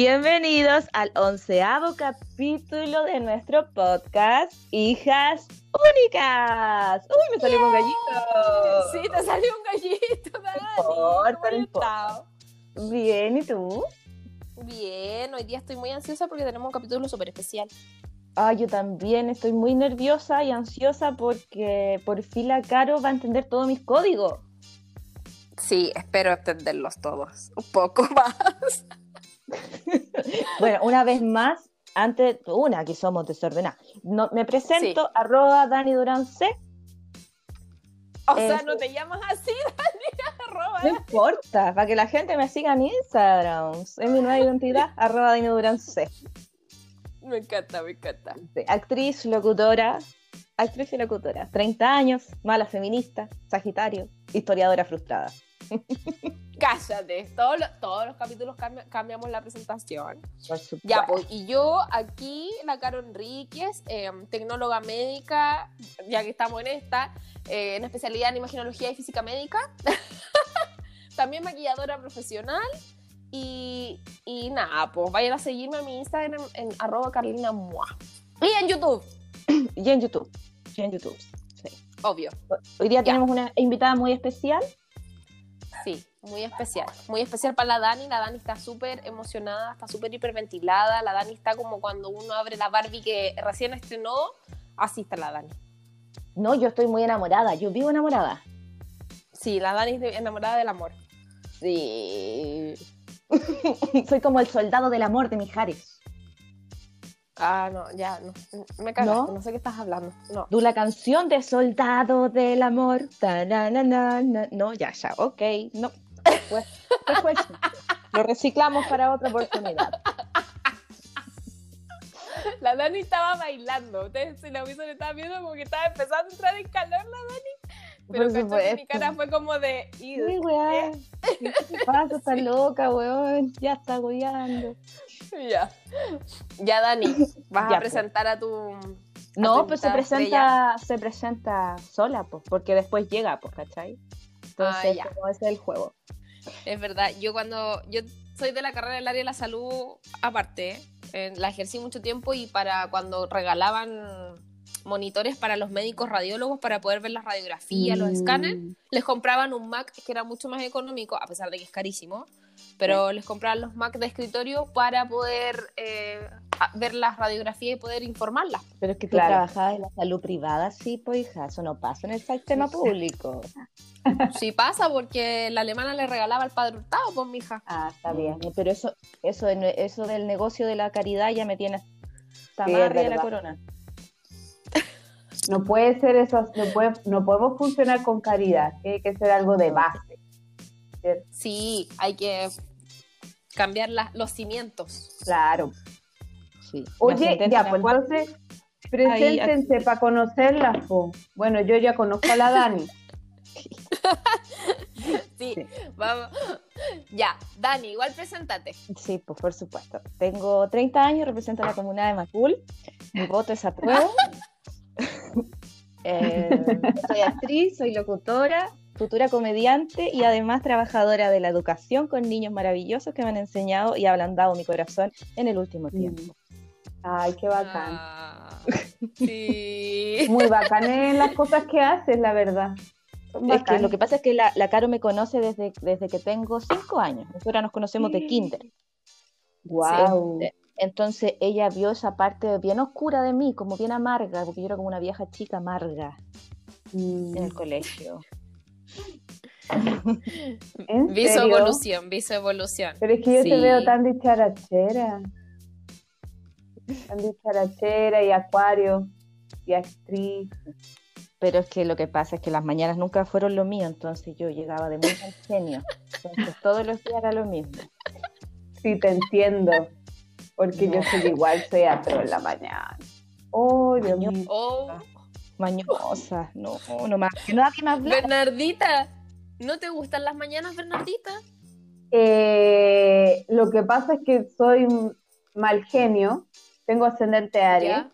Bienvenidos al onceavo capítulo de nuestro podcast Hijas Únicas. ¡Uy, me salió un gallito! Sí, te salió un gallito, Dani. no importa. Bien, ¿y tú? Bien, hoy día estoy muy ansiosa porque tenemos un capítulo súper especial. Ah, yo también estoy muy nerviosa y ansiosa porque por fin la Caro va a entender todos mis códigos. Sí, espero entenderlos todos. Un poco más. bueno, una vez más, antes, una que somos desordenadas. No, me presento, arroba Dani Durán C. O sea, no te llamas así, Dani, arroba. No importa, para que la gente me siga en Instagram. Es mi nueva identidad, arroba Dani Durán C. Me encanta, me encanta. actriz, locutora, actriz y locutora. 30 años, mala feminista, sagitario, historiadora frustrada. Cállate, todos los, todos los capítulos cambiamos la presentación. ya, pues, y yo aquí, la Caro Enríquez, em, tecnóloga médica, ya que estamos en esta, eh, en especialidad en imaginología y física médica. También maquilladora profesional. Y, y, nada, pues vayan a seguirme a mi Instagram en, arroba carlina Y en YouTube. y en YouTube. Y en YouTube, sí. Obvio. Hoy día tenemos una invitada muy especial. Sí, muy especial. Muy especial para la Dani. La Dani está súper emocionada, está súper hiperventilada. La Dani está como cuando uno abre la Barbie que recién estrenó. Así está la Dani. No, yo estoy muy enamorada. Yo vivo enamorada. Sí, la Dani es enamorada del amor. Sí. Soy como el soldado del amor de Mijares. Ah, no, ya, no. Me cagaste, ¿No? sé qué estás hablando. No. Tú la canción de Soldado del Amor. no, ya, ya, ok. No. Pues, lo reciclamos para otra oportunidad. La Dani estaba bailando. Ustedes si la vieron estaba viendo como que estaba empezando a entrar en calor la Dani. Pero que mi cara fue como de. Sí, weón. ¿Qué pasa? Está loca, weón. Ya está agobiando. Ya. Ya, Dani, vas a pues. presentar a tu. no, pues se presenta, se presenta sola, pues, porque después llega, pues, ¿cachai? Entonces, ah, como ese es el juego. Es verdad, yo cuando. Yo soy de la carrera del área de la salud, aparte, la ejercí mucho tiempo y para cuando regalaban monitores para los médicos radiólogos para poder ver las radiografías, los escáneres, mm. les compraban un Mac que era mucho más económico, a pesar de que es carísimo, pero les compraban los Mac de escritorio para poder eh, ver las radiografías y poder informarlas. Pero es que tú trabajabas en la salud privada, sí, pues hija, eso no pasa en el sistema público. Sí pasa porque la alemana le regalaba el padre hurtado, pues hija. Ah, está bien, pero eso, eso, eso del negocio de la caridad ya me tiene hasta sí, de la corona. No puede ser eso, no, puede, no podemos funcionar con caridad, tiene que ser algo de base. Sí, hay que cambiar los cimientos. Claro. Sí. Oye, ya, pues entonces, preséntense para conocerla. Bueno, yo ya conozco a la Dani. sí, vamos. Ya, Dani, igual preséntate. Sí, pues por supuesto. Tengo 30 años, represento a la comunidad de Macul. Mi voto es a prueba. Eh, soy actriz, soy locutora, futura comediante y además trabajadora de la educación con niños maravillosos que me han enseñado y ablandado mi corazón en el último tiempo. Ay, qué bacán. Ah, sí. Muy bacán en las cosas que haces, la verdad. Es que lo que pasa es que la, la Caro me conoce desde, desde que tengo cinco años. Nosotros nos conocemos de kinder. Wow. Entonces ella vio esa parte bien oscura de mí, como bien amarga, porque yo era como una vieja chica amarga en el mm. Colegio. Viso evolución, viso evolución. Pero es que yo te veo tan dicharachera. Tan dicharachera y acuario y actriz. Pero es que lo que pasa es que las mañanas nunca fueron lo mío, entonces yo llegaba de muy genio. Entonces todos los días era lo mismo. Sí, te entiendo. Porque yo soy igual teatro en la mañana. Oh, Dios mío. Oh. Mañosa, no, no más. Que nadie más Bernardita, ¿no te gustan las mañanas, Bernardita? Eh, lo que pasa es que soy mal genio, tengo ascendente Aries.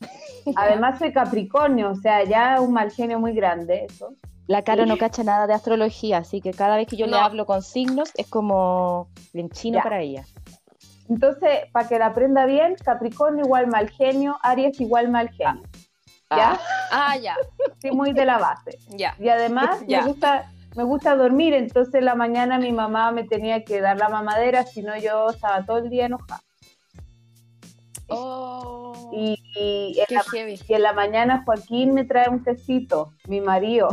Además soy Capricornio, o sea, ya un mal genio muy grande eso. La cara no cacha nada de astrología, así que cada vez que yo le hablo con signos es como bien chino para ella. Entonces, para que la aprenda bien, Capricornio igual mal genio, Aries igual mal genio. ¿Ya? Ah, ah ya. Sí, muy de la base. Ya. Y además me gusta me gusta dormir, entonces en la mañana mi mamá me tenía que dar la mamadera, si no yo estaba todo el día enojada. Oh, y, y, en la, mañana Joaquín me trae un tecito, mi marido.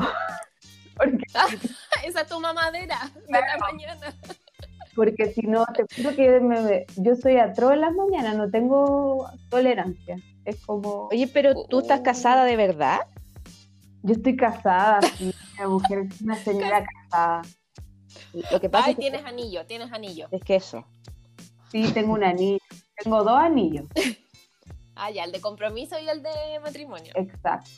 esa es tu mamadera de la mañana. Porque si no, te juro que yo soy atroz en las mañanas, no tengo tolerancia. Es como. Oye, pero tú estás casada de verdad? Yo estoy casada, sí, una mujer, una señora casada. Lo que pasa Ay, tienes anillo, tienes anillo. Es que eso. Sí, tengo un anillo. Tengo dos anillos. ah, ya, el de compromiso y el de matrimonio. Exacto.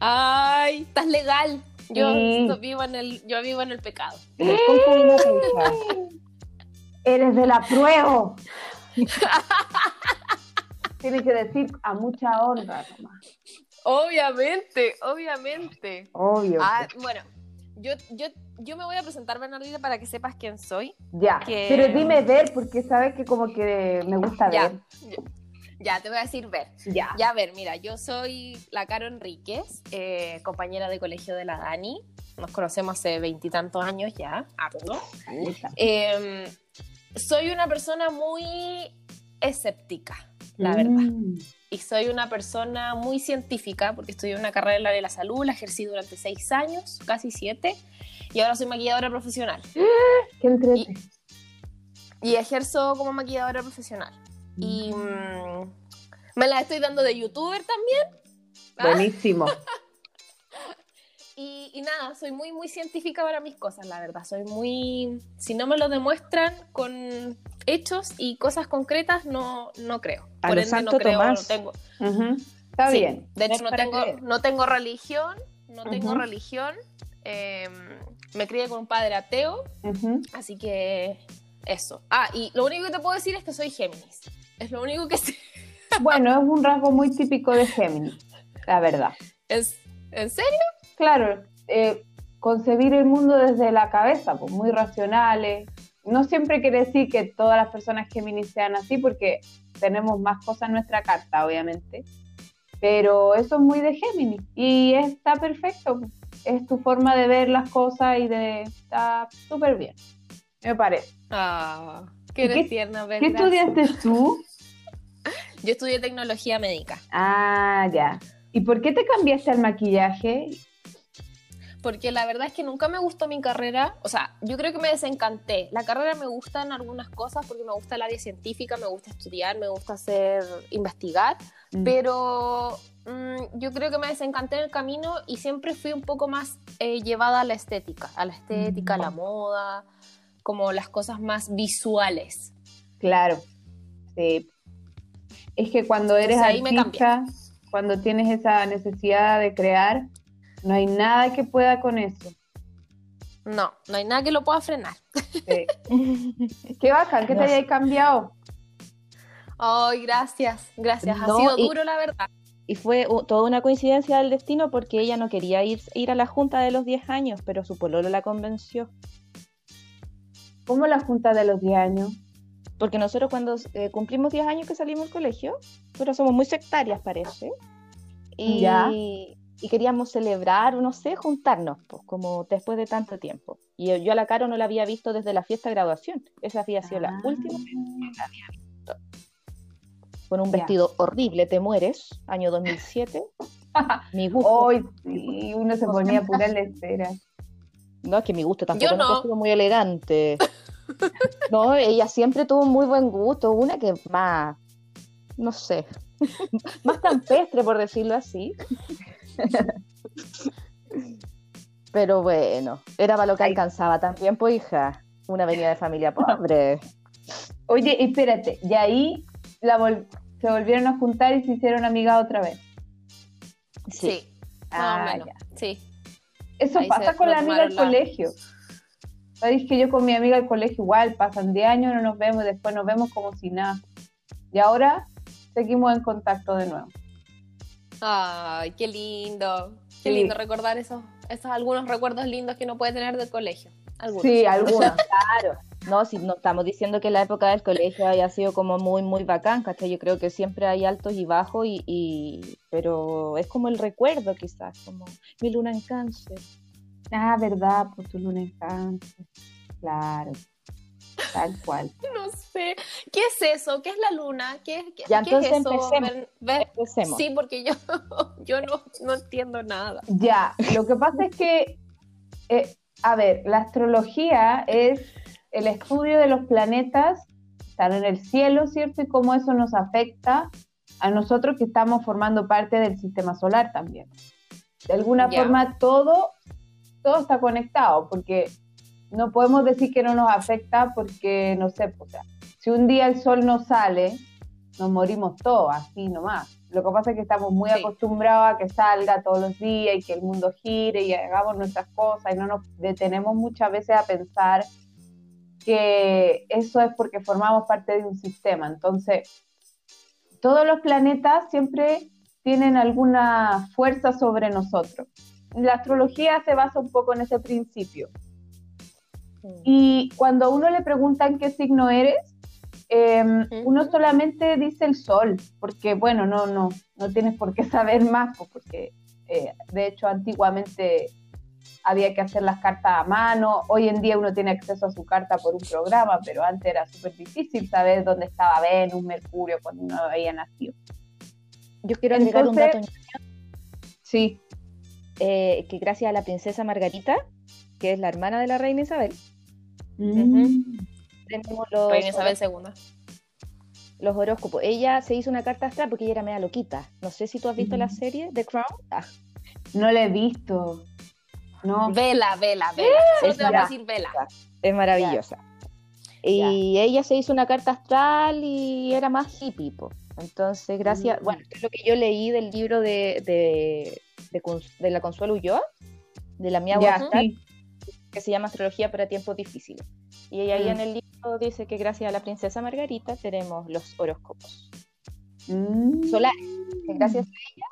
Ay, estás legal. Yo vivo en el, yo vivo en el pecado. Eres de la prueba. Tienes que decir a mucha honra nomás. Obviamente, obviamente. Obvio. Ah, bueno, yo, yo, yo me voy a presentar, Bernardita, para que sepas quién soy. Ya, pero dime ver, porque sabes que como que me gusta ver. Ya, te voy a decir ver. Ya. Ya, ver, mira, yo soy la Caro Enríquez, eh, compañera de colegio de la Dani. Nos conocemos hace veintitantos años ya, eh, soy una persona muy escéptica, la verdad. Mm y soy una persona muy científica porque estudié una carrera en la de la salud, la ejercí durante seis años, casi siete, y ahora soy maquilladora profesional. ¡Qué y, y, ejerzo como maquilladora profesional. Y mm. Mm, me la estoy dando de youtuber también. ¿Ah? Buenísimo. y, y, nada, soy muy, muy científica para mis cosas, la verdad. Soy muy... Si no me lo demuestran con hechos y cosas concretas no, no creo. Por ende, no creo, no tengo. Está bien. De hecho, no tengo, no tengo religión, no tengo religión. Em, me crié con un padre ateo, así que eso. Ah, y lo único que te puedo decir es que soy Géminis. Es lo único que sé. Bueno, es un rasgo muy típico de Géminis, la verdad. ¿Es, ¿En serio? Claro, eh, concebir el mundo desde la cabeza, pues muy racionales, no siempre quiere decir que todas las personas Géminis sean así, porque tenemos más cosas en nuestra carta, obviamente. Pero eso es muy de Géminis y está perfecto. Es tu forma de ver las cosas y de. Está súper bien, me parece. Ah, qué, qué tierna, ¿Qué estudiaste tú? Yo estudié tecnología médica. Ah, ya. ¿Y por qué te cambiaste al maquillaje? Porque la verdad es que nunca me gustó mi carrera, o sea, yo creo que me desencanté. La carrera me gusta en algunas cosas porque me gusta el área científica, me gusta estudiar, me gusta hacer, investigar, mm. pero mm, yo creo que me desencanté en el camino y siempre fui un poco más eh, llevada a la estética, a la estética, a la mm. moda, como las cosas más visuales. Claro, sí. Es que cuando eres artista, cuando tienes esa necesidad de crear, no hay nada que pueda con eso. No, no hay nada que lo pueda frenar. Qué bacán que te hayáis cambiado. Ay, gracias, gracias. ha sido duro, la verdad. Y fue toda una coincidencia del destino porque ella no quería ir, ir a la junta de los 10 años, pero su pololo la convenció. ¿Cómo la junta de los 10 años? Porque nosotros cuando eh, cumplimos 10 años que salimos del colegio, nosotros somos muy sectarias, parece. Y, ¿Ya? Y queríamos celebrar, no sé, juntarnos, pues, como después de tanto tiempo. Y yo, a la Caro no la había visto desde la fiesta de graduación. Esa había sido la última vez que la había visto. Con un vestido horrible, te mueres, año 2007. mi gusto. Hoy sí, uno se ponía pura espera. No, es que mi gusto tampoco no. muy elegante. no, ella siempre tuvo muy buen gusto. Una que más, no sé, más campestre, por decirlo así. Pero bueno, era para lo que alcanzaba también, pues hija, una avenida de familia pobre. Oye, espérate, y ahí la se volvieron a juntar y se hicieron amigas otra vez. Sí, ah, sí. Eso pasa con la amiga del colegio. Sabéis que yo con mi amiga del colegio igual, pasan 10 años, no nos vemos, después nos vemos como si nada. Y ahora seguimos en contacto de nuevo. Ay, qué lindo. Qué lindo recordar esos, esos algunos recuerdos lindos que uno puede tener del colegio. Sí, algunos, claro. No, si no estamos diciendo que la época del colegio haya sido como muy, muy bacán, ¿cachai? Yo creo que siempre hay altos y bajos, y, pero es como el recuerdo quizás, como mi luna en cáncer. Ah, verdad, por tu luna en cáncer. Claro. Tal cual. No sé. ¿Qué es eso? ¿Qué es la luna? ¿Qué, ya, entonces Empecemos. Sí, porque yo, yo no, no, entiendo nada. Ya, lo que pasa es que, eh, a ver, la astrología es el estudio de los planetas, están en el cielo, ¿cierto? Y cómo eso nos afecta a nosotros que estamos formando parte del sistema solar también. De alguna forma todo, todo está conectado, porque no podemos decir que no nos afecta porque, no sé, o sea, si un día el sol no sale, nos morimos todos, así nomás. Lo que pasa es que estamos muy acostumbrados a que salga todos los días y que el mundo gire y hagamos nuestras cosas y no nos detenemos muchas veces a pensar que eso es porque formamos parte de un sistema. Entonces, todos los planetas siempre tienen alguna fuerza sobre nosotros. La astrología se basa un poco en ese principio. Y cuando a uno le preguntan qué signo eres, em, uno solamente dice el sol, porque bueno, no, no, no tienes por qué saber más, pues, porque eh, de hecho antiguamente había que hacer las cartas a mano, hoy en día uno tiene acceso a su carta por un programa, pero antes era súper difícil saber dónde estaba Venus, Mercurio, cuando uno había nacido. Yo quiero agregar un dato. Sí. Eh, que gracias a la princesa Margarita, que es la hermana de la reina Isabel, Mm. Tenemos los. Isabel II. Los horóscopos. Ella se hizo una carta astral porque ella era media loquita. No sé si tú has visto la serie The Crown. Ah. No la he visto. No. Vela, vela, vela. Es, te a decir vela. es maravillosa. Y ella se hizo una carta astral y era más hippie. Entonces, gracias. Mm. Bueno, es lo que yo leí del libro de, de, de, la Consuelo Ulloa, de la mía astral que se llama Astrología para tiempos difíciles. Y ahí en mm. el libro dice que gracias a la princesa Margarita tenemos los horóscopos mm. solares. gracias a ella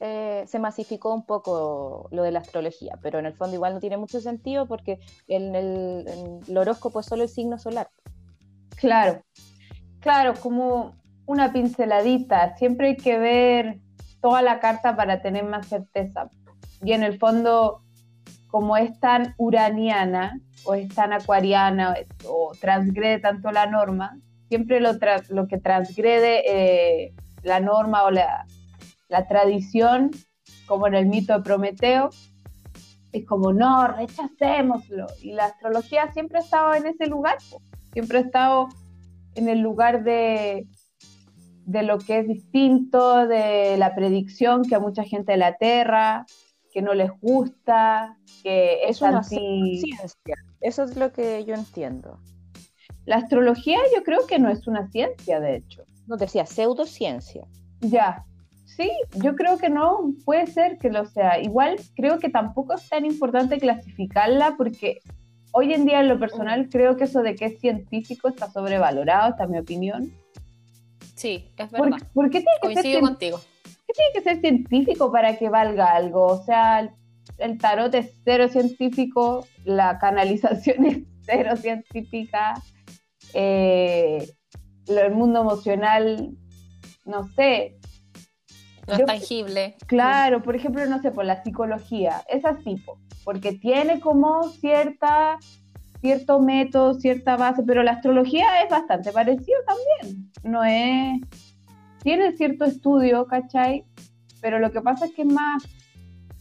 eh, se masificó un poco lo de la astrología, pero en el fondo igual no tiene mucho sentido porque en el, horóscopo es solo el signo solar. Claro, claro, como una pinceladita. Siempre hay que ver toda la carta para tener más certeza. Y en el fondo como es tan uraniana o es tan acuariana o, transgrede tanto la norma, siempre lo, que transgrede eh, la norma o la, tradición, como en el mito de Prometeo, es como, no, rechacémoslo. Y la astrología siempre ha estado en ese lugar, siempre ha estado en el lugar de, de lo que es distinto, de la predicción que a mucha gente de la Tierra, que no les gusta, que es, una ciencia. Eso es lo que yo entiendo. La astrología yo creo que no es una ciencia, de hecho. No decía pseudociencia. Ya. Sí, yo creo que no, puede ser que lo sea. Igual creo que tampoco es tan importante clasificarla porque hoy en día en lo personal creo que eso de que es científico está sobrevalorado, esta es mi opinión. Sí, es verdad. ¿Por, qué tiene que Coincido contigo tiene que ser científico para que valga algo? O sea, el, tarot es cero científico, la canalización es cero científica, eh, el mundo emocional, no sé. No es tangible. Claro, por ejemplo, no sé, por la psicología, es así, porque tiene como cierta cierto método, cierta base, pero la astrología es bastante parecido también. No es, tiene cierto estudio, ¿cachai? Pero lo que pasa es que es más,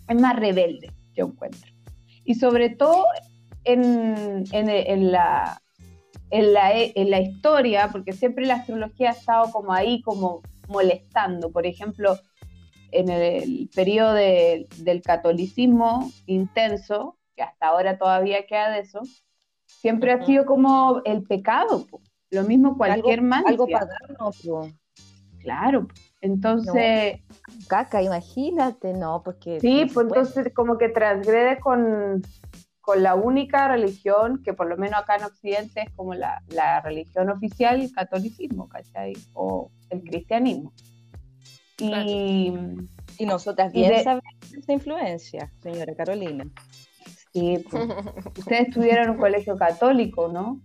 es más rebelde, yo encuentro. Y sobre todo en, en, la, en, la, en la historia, porque siempre la astrología ha estado como ahí, como molestando. Por ejemplo, en el periodo del catolicismo intenso, que hasta ahora todavía queda de eso, siempre ha sido como el pecado. Lo mismo cualquier algo, Algo pagano, Claro, entonces... caca, imagínate, no, porque... Sí, pues entonces como que transgrede con, la única religión que por lo menos acá en Occidente es como la, religión oficial, el catolicismo, ¿cachai? O el cristianismo. Y, y nosotras bien sabemos esa influencia, señora Carolina. Sí, pues, ustedes tuvieron un colegio católico, ¿no?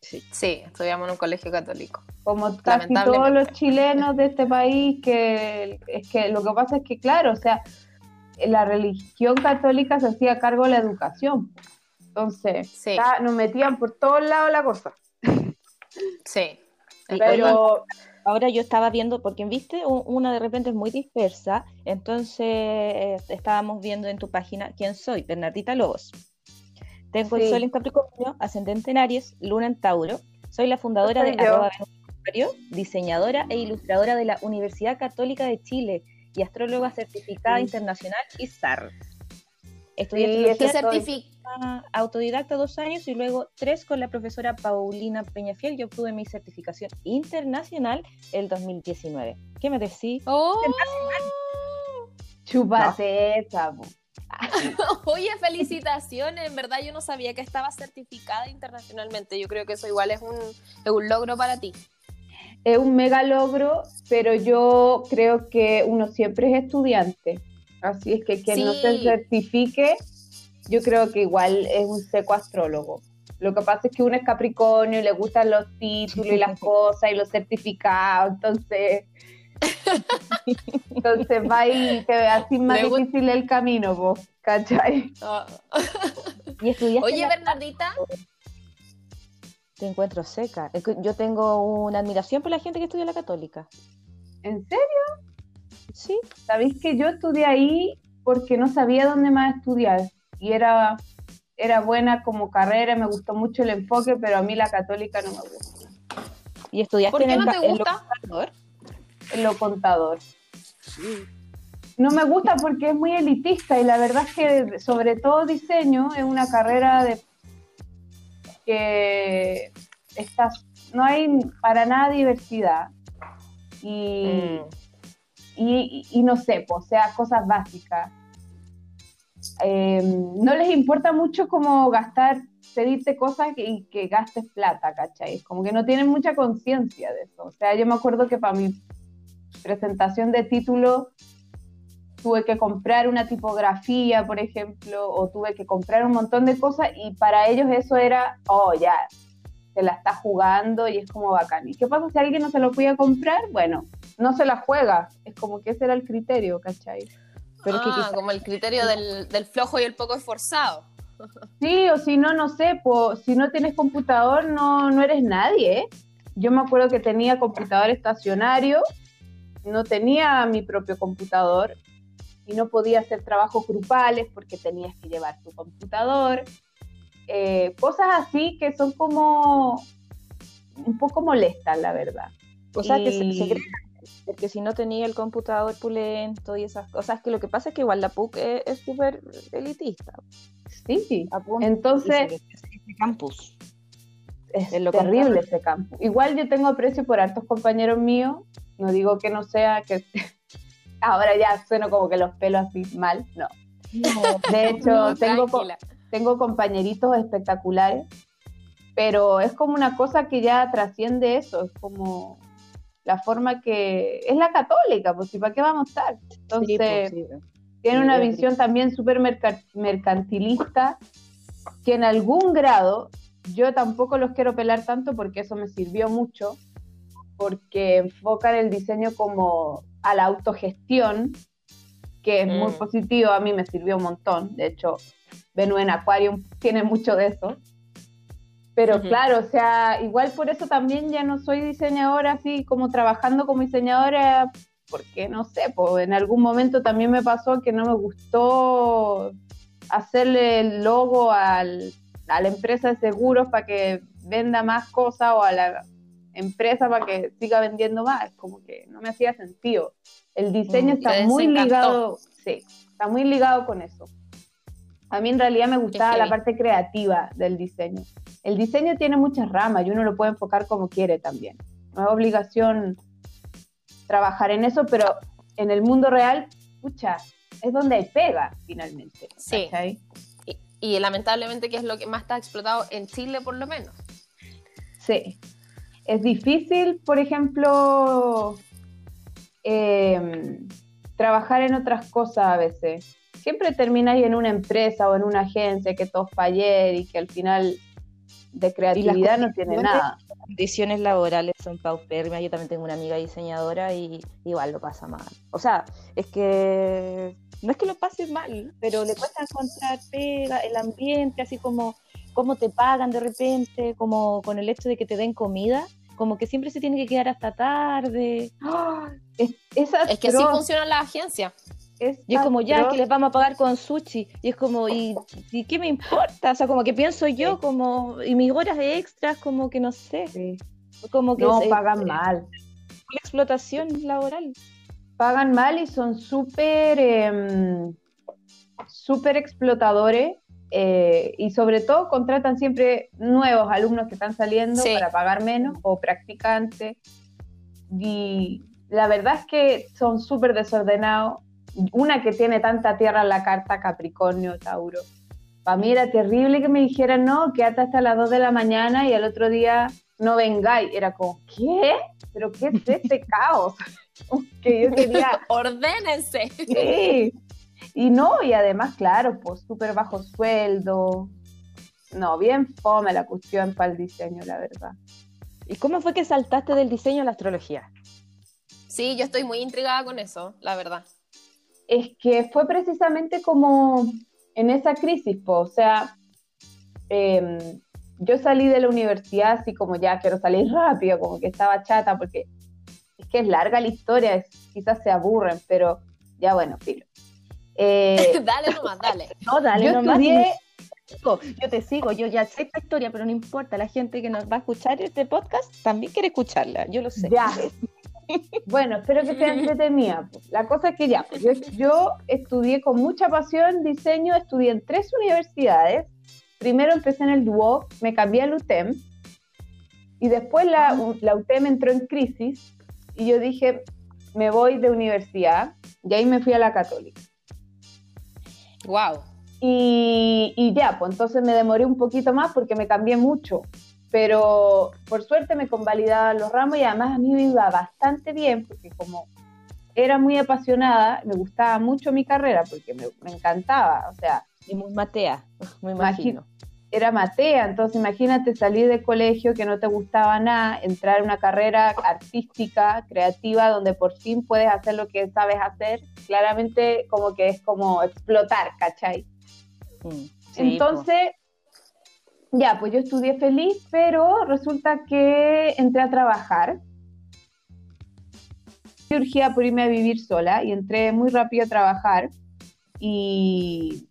Sí. estudiamos en un colegio católico. Como casi todos los chilenos de este país, que es que lo que pasa es que, claro, o sea, la religión católica se hacía cargo de la educación. Entonces, nos metían por todos lados la cosa. Sí. Pero ahora yo estaba viendo, porque viste, una de repente es muy dispersa, entonces eh, estábamos viendo en tu página quién soy, Bernardita Lobos. Tengo el sol en Capricornio, ascendente en Aries, luna en Tauro. Soy la fundadora de Arroba diseñadora e ilustradora de la Universidad Católica de Chile y astróloga certificada internacional ISAR. Estudié sí, autodidacta dos años y luego tres con la profesora Paulina Peñafiel. Yo obtuve mi certificación internacional el 2019. ¿Qué me decís? ¡Oh! Chupate esa, Oye, felicitaciones. En verdad yo no sabía que estaba certificada internacionalmente. Yo creo que eso igual es un, es un logro para ti. Es un mega logro, pero yo creo que uno siempre es estudiante. Así es que quien no se certifique, yo creo que igual es un seco astrólogo. Lo que pasa es que uno es Capricornio y le gustan los títulos y las cosas y los certificados, entonces entonces va y te así más difícil el camino, vos, ¿cachai? Ah. Oye, Bernardita. Te encuentro seca. Yo tengo una admiración por la gente que estudia la católica. ¿En serio? Sí. Sabéis que yo estudié ahí porque no sabía dónde más estudiar y era, era buena como carrera, me gustó mucho el enfoque, pero a mí la católica no me gusta. ¿Y estudiaste ¿Por qué no te gusta? en lo contador. No me gusta porque es muy elitista y la verdad es que sobre todo diseño es una carrera de que no hay para nada diversidad y, mm. no sé, o sea, cosas básicas. Em, no les importa mucho como gastar, pedirte cosas y que gastes plata, ¿cachai? Como que no tienen mucha conciencia de eso. O sea, yo me acuerdo que para mí presentación de título tuve que comprar una tipografía, por ejemplo, o tuve que comprar un montón de cosas y para ellos eso era, oh, ya, se la está jugando y es como bacán. ¿Y qué pasa si alguien no se lo puede comprar? Bueno, no se la juega, es como que ese era el criterio, ¿cachai? Pero ah, como el criterio del, del, flojo y el poco esforzado. Sí, o si no, no sé, pues, si no tienes computador no, no eres nadie. ¿eh? Yo me acuerdo que tenía computador estacionario no tenía mi propio computador y no podía hacer trabajos grupales porque tenías que llevar tu computador. Eh, cosas así que son como un poco molestas, la verdad. Sea, que se, se porque si no tenía el computador pulento y esas cosas, que lo que pasa es que igual la PUC es súper elitista. Sí, sí. Entonces... campus. Es, terrible ese campus. Igual yo tengo aprecio por altos compañeros míos no digo que no sea, que ahora ya sueno como que los pelos así mal, no. de hecho, tengo, tengo compañeritos espectaculares, pero es como una cosa que ya trasciende eso, es como la forma que es la católica, pues ¿y para qué vamos a estar? Entonces, tiene una visión también súper mercantilista que en algún grado yo tampoco los quiero pelar tanto porque eso me sirvió mucho, porque enfocan el diseño como a la autogestión, que es muy mm. positivo, a mí me sirvió un montón, de hecho, Venus en Aquarium tiene mucho de eso. Pero claro, o sea, igual por eso también ya no soy diseñadora así como trabajando como diseñadora, porque no sé, pues en algún momento también me pasó que no me gustó hacerle el logo al, a la empresa de seguros para que venda más cosas o a la empresa para que siga vendiendo más, como que no me hacía sentido. El diseño mm, está muy ligado, sí, está muy ligado con eso. A mí en realidad me gustaba la parte creativa del diseño. El diseño tiene muchas ramas y uno lo puede enfocar como quiere también. No es obligación trabajar en eso, pero en el mundo real, pucha, es donde pega finalmente. Sí. Y, y lamentablemente que es lo que más está explotado en Chile por lo menos. Sí, es difícil, por ejemplo, em, trabajar en otras cosas a veces. Siempre termináis en una empresa o en una agencia que todo falla y que al final de creatividad no tiene nada. Las condiciones laborales son paupérrimas. Yo también tengo una amiga diseñadora y igual lo pasa mal. O sea, es que no es que lo pase mal, pero le cuesta encontrar pega, el ambiente, así como cómo te pagan de repente, como con el hecho de que te den comida, como que siempre se tiene que quedar hasta tarde. ¡Ah! Es, es, que así funciona la agencia. y es como, ya, que les vamos a pagar con sushi. Y es como, ¿y, ¿y, qué me importa? O sea, como que pienso yo, como, y mis horas extras, como que no sé. Como que no, pagan mal. La explotación laboral. Pagan mal y son súper, em, súper explotadores eh, y sobre todo contratan siempre nuevos alumnos que están saliendo para pagar menos o practicantes. Y la verdad es que son súper desordenados. Una que tiene tanta tierra en la carta, Capricornio, Tauro. Para mí era terrible que me dijeran, no, quédate hasta las 2 de la mañana y al otro día no vengáis. Era como, ¿qué? ¿Pero qué es este caos? que yo quería... Ordénense. Sí. Y no, y además, claro, pues súper bajo sueldo. No, bien fome la cuestión para el diseño, la verdad. ¿Y cómo fue que saltaste del diseño a la astrología? Sí, yo estoy muy intrigada con eso, la verdad. Es que fue precisamente como en esa crisis, pues, o sea, em, yo salí de la universidad así como ya quiero salir rápido, como que estaba chata, porque es que es larga la historia, quizás se aburren, pero ya bueno, filo. Eh, dale nomás, dale. No, dale yo nomás. yo te sigo, yo ya sé esta historia, pero no importa, la gente que nos va a escuchar este podcast también quiere escucharla, yo lo sé. Ya. bueno, espero que sea entretenida. La cosa es que ya, yo, yo estudié con mucha pasión diseño, estudié en tres universidades. Primero empecé en el Duoc, me cambié al UTEM y después la, la UTEM entró en crisis y yo dije, me voy de universidad y ahí me fui a la católica. Wow. Y, ya, pues entonces me demoré un poquito más porque me cambié mucho. Pero por suerte me convalidaban los ramos y además a mí me iba bastante bien porque como era muy apasionada, me gustaba mucho mi carrera porque me, me encantaba. O sea, y muy matea, me imagino era matea, entonces imagínate salir del colegio que no te gustaba nada, entrar en una carrera artística, creativa, donde por fin puedes hacer lo que sabes hacer, claramente como que es como explotar, ¿cachai? Entonces, ya, pues yo estudié feliz, pero resulta que entré a trabajar. Urgía por irme a vivir sola y entré muy rápido a trabajar. Y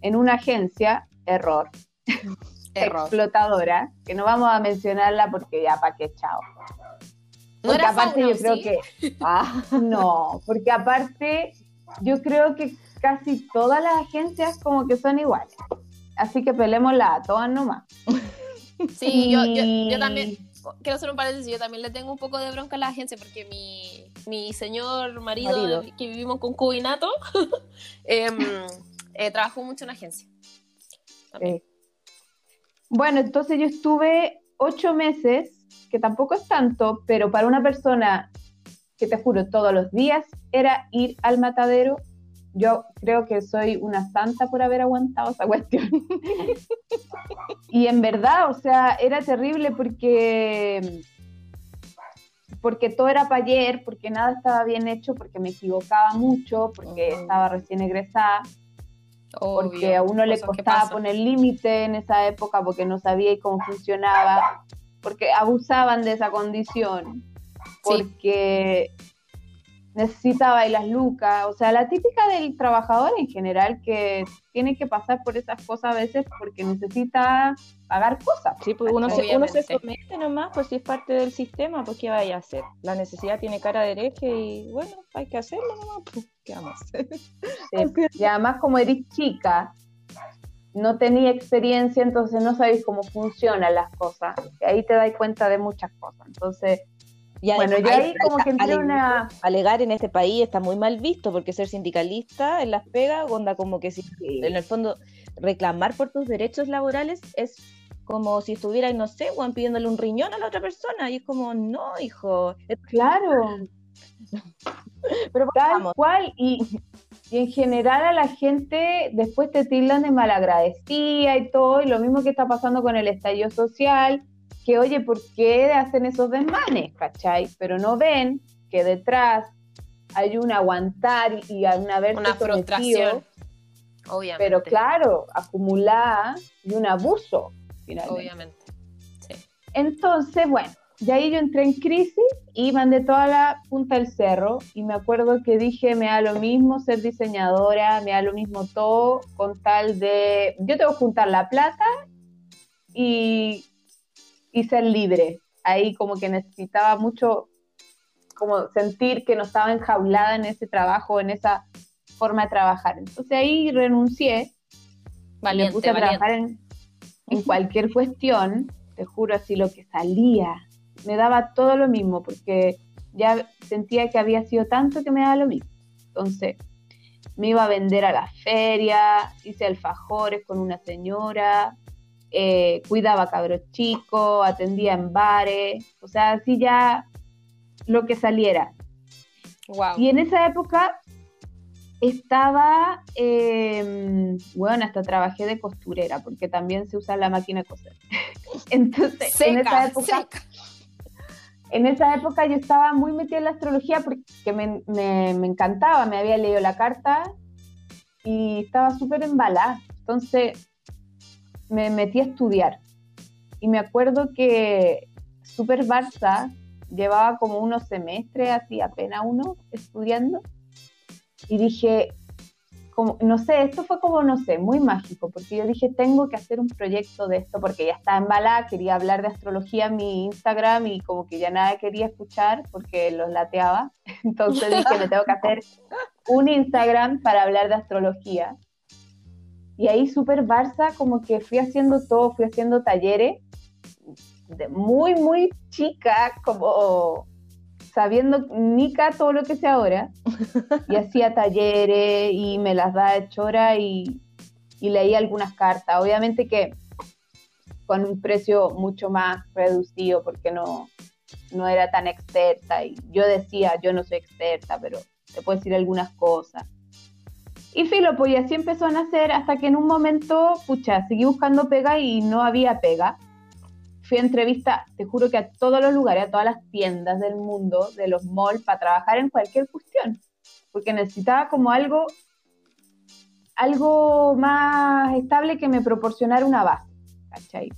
en una agencia, error, explotadora, que no vamos a mencionarla porque ya para qué chao. Porque aparte yo creo que ah, no, porque aparte yo creo que casi todas las agencias como que son iguales. Así que pelémosla a todas nomás. Sí, yo, yo, también, quiero hacer un paréntesis, yo también le tengo un poco de bronca a la agencia porque mi, mi señor marido, que vivimos con cubinato, em, eh, trabajó mucho en agencia. También. Bueno, entonces yo estuve ocho meses, que tampoco es tanto, pero para una persona que te juro todos los días era ir al matadero. Yo creo que soy una santa por haber aguantado esa cuestión. y en verdad, o sea, era terrible porque porque todo era para ayer, porque nada estaba bien hecho, porque me equivocaba mucho, porque estaba recién egresada porque a uno le costaba poner límite en esa época porque no sabía cómo funcionaba, porque abusaban de esa condición, porque necesitaba las lucas, o sea, la típica del trabajador en general que tiene que pasar por esas cosas a veces porque necesita pagar cosas. Sí, pues uno se, uno se, somete nomás, pues si es parte del sistema, pues ¿qué vaya a hacer? La necesidad tiene cara derecha y bueno, hay que hacerlo nomás, pues ¿qué vamos a hacer? y además como eres chica, no tenía experiencia, entonces no sabéis cómo funcionan las cosas. Y ahí te das cuenta de muchas cosas. Entonces, bueno, yo ahí como que entré una... Alegar en este país está muy mal visto, porque ser sindicalista en las pegas, onda como que si, en el fondo reclamar por tus derechos laborales es como si estuvieras, no sé, Juan, pidiéndole un riñón a la otra persona, y es como, no, hijo. Claro. Pero Tal cual, y, y en general a la gente después te tildan de malagradecida y todo, y lo mismo que está pasando con el estallido social, que oye, ¿por qué hacen esos desmanes? ¿Cachai? Pero no ven que detrás hay un aguantar y una haberse una frustración, obviamente. Pero claro, acumulada y un abuso, finalmente. Obviamente, sí. Entonces, bueno, y ahí yo entré en crisis y mandé toda la punta del cerro y me acuerdo que dije, me da lo mismo ser diseñadora, me da lo mismo todo, con tal de, yo tengo que juntar la plata y, y ser libre. Ahí como que necesitaba mucho, como sentir que no estaba enjaulada en ese trabajo, en esa forma de trabajar. Entonces ahí renuncié, valiente, me puse a trabajar en, en cualquier cuestión, te juro así lo que salía, me daba todo lo mismo, porque ya sentía que había sido tanto que me daba lo mismo. Entonces, me iba a vender a la feria, hice alfajores con una señora, eh, cuidaba cabros chicos, atendía en bares, o sea, así ya lo que saliera. Y en esa época estaba, bueno, em, hasta trabajé de costurera, porque también se usa la máquina de coser. Entonces, en esa época en esa época yo estaba muy metida en la astrología porque me, encantaba, me había leído la carta y estaba súper embalada. Entonces me metí a estudiar. Y me acuerdo que Super Barça llevaba como unos semestres, así apenas uno, estudiando. Y dije, no sé, esto fue como, no sé, muy mágico, porque yo dije, tengo que hacer un proyecto de esto, porque ya estaba embalada, quería hablar de astrología en mi Instagram y como que ya nada quería escuchar porque los lateaba. Entonces dije, me tengo que hacer un Instagram para hablar de astrología. Y ahí súper Barça, como que fui haciendo todo, fui haciendo talleres, de muy, muy chica, como sabiendo Nica todo lo que sé ahora, y hacía talleres y me las da de chora y, y leí algunas cartas. Obviamente que con un precio mucho más reducido porque no, no era tan experta y yo decía, yo no soy experta, pero te puedo decir algunas cosas. Y filo, pues y así empezó a nacer hasta que en un momento, pucha, seguí buscando pega y no había pega fui a entrevista, te juro que a todos los lugares, a todas las tiendas del mundo, de los malls, para trabajar en cualquier cuestión, porque necesitaba como algo, algo más estable que me proporcionara una base, ¿cachai?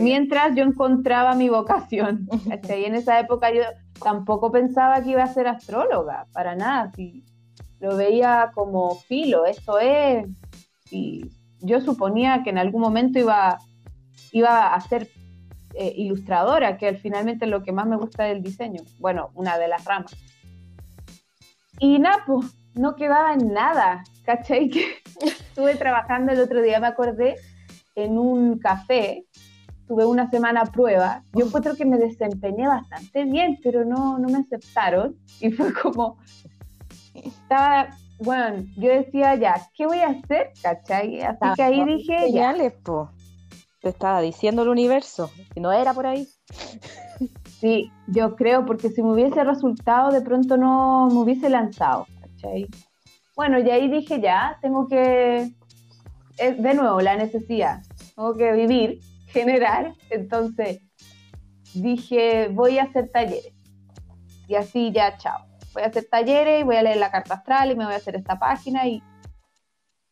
Mientras yo encontraba mi vocación, ¿cachai? En esa época yo tampoco pensaba que iba a ser astróloga, para nada, si lo veía como filo, esto es, y yo suponía que en algún momento iba iba a ser eh, ilustradora, que finalmente es lo que más me gusta del diseño. Bueno, una de las ramas. Y Napo, pues, no quedaba en nada, ¿cachai? Que estuve trabajando el otro día, me acordé, en un café, tuve una semana prueba, yo encuentro que me desempeñé bastante bien, pero no, no me aceptaron y fue como, estaba, bueno, yo decía ya, ¿qué voy a hacer? ¿Cachai? Así que ahí dije, ya, te estaba diciendo el universo, que no era por ahí. Sí, yo creo, porque si me hubiese resultado, de pronto no me hubiese lanzado. Bueno, y ahí dije ya, tengo que, de nuevo, la necesidad, tengo que vivir, generar, entonces dije, voy a hacer talleres. Y así ya, chao. Voy a hacer talleres, voy a leer la carta astral y me voy a hacer esta página y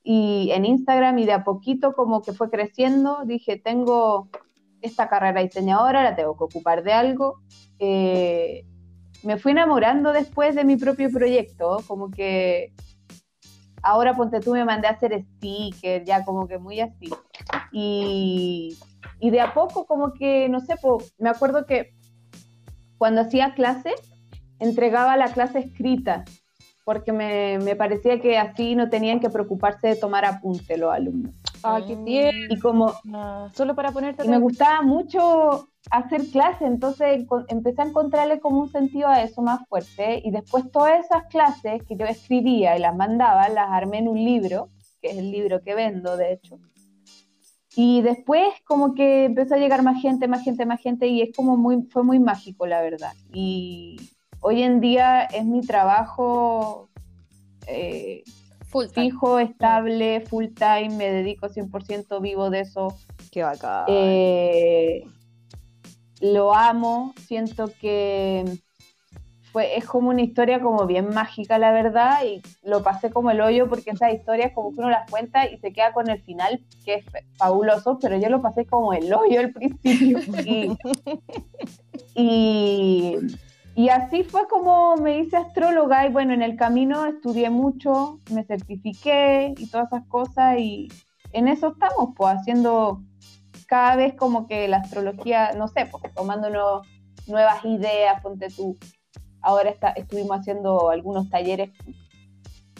y en Instagram y de a poquito como que fue creciendo, dije, tengo esta carrera diseñadora, la tengo que ocupar de algo. Eh, me fui enamorando después de mi propio proyecto, como que ahora ponte tú me mandé a hacer sticker, ya como que muy así. Y, y de a poco como que, no sé, me acuerdo que cuando hacía clase, entregaba la clase escrita porque me, me, parecía que así no tenían que preocuparse de tomar apunte los alumnos. Ah, qué bien. Y como... Solo para ponerte... Y me gustaba mucho hacer clases, entonces empecé a encontrarle como un sentido a eso más fuerte y después todas esas clases que yo escribía y las mandaba, las armé en un libro, que es el libro que vendo, de hecho. Y después como que empezó a llegar más gente, más gente, más gente y es como muy, fue muy mágico, la verdad. Y, hoy en día es mi trabajo eh, fijo, estable, full time, me dedico 100% vivo de eso. Qué bacán. Eh, lo amo, siento que fue, es como una historia como bien mágica, la verdad, y lo pasé como el hoyo porque esas historias como que uno las cuenta y se queda con el final, que es fabuloso, pero yo lo pasé como el hoyo al principio. y, y así fue como me hice astróloga y bueno, en el camino estudié mucho, me certifiqué y todas esas cosas y en eso estamos, pues haciendo cada vez como que la astrología, no sé, pues tomando nuevas ideas, ponte tú. Ahora está, estuvimos haciendo algunos talleres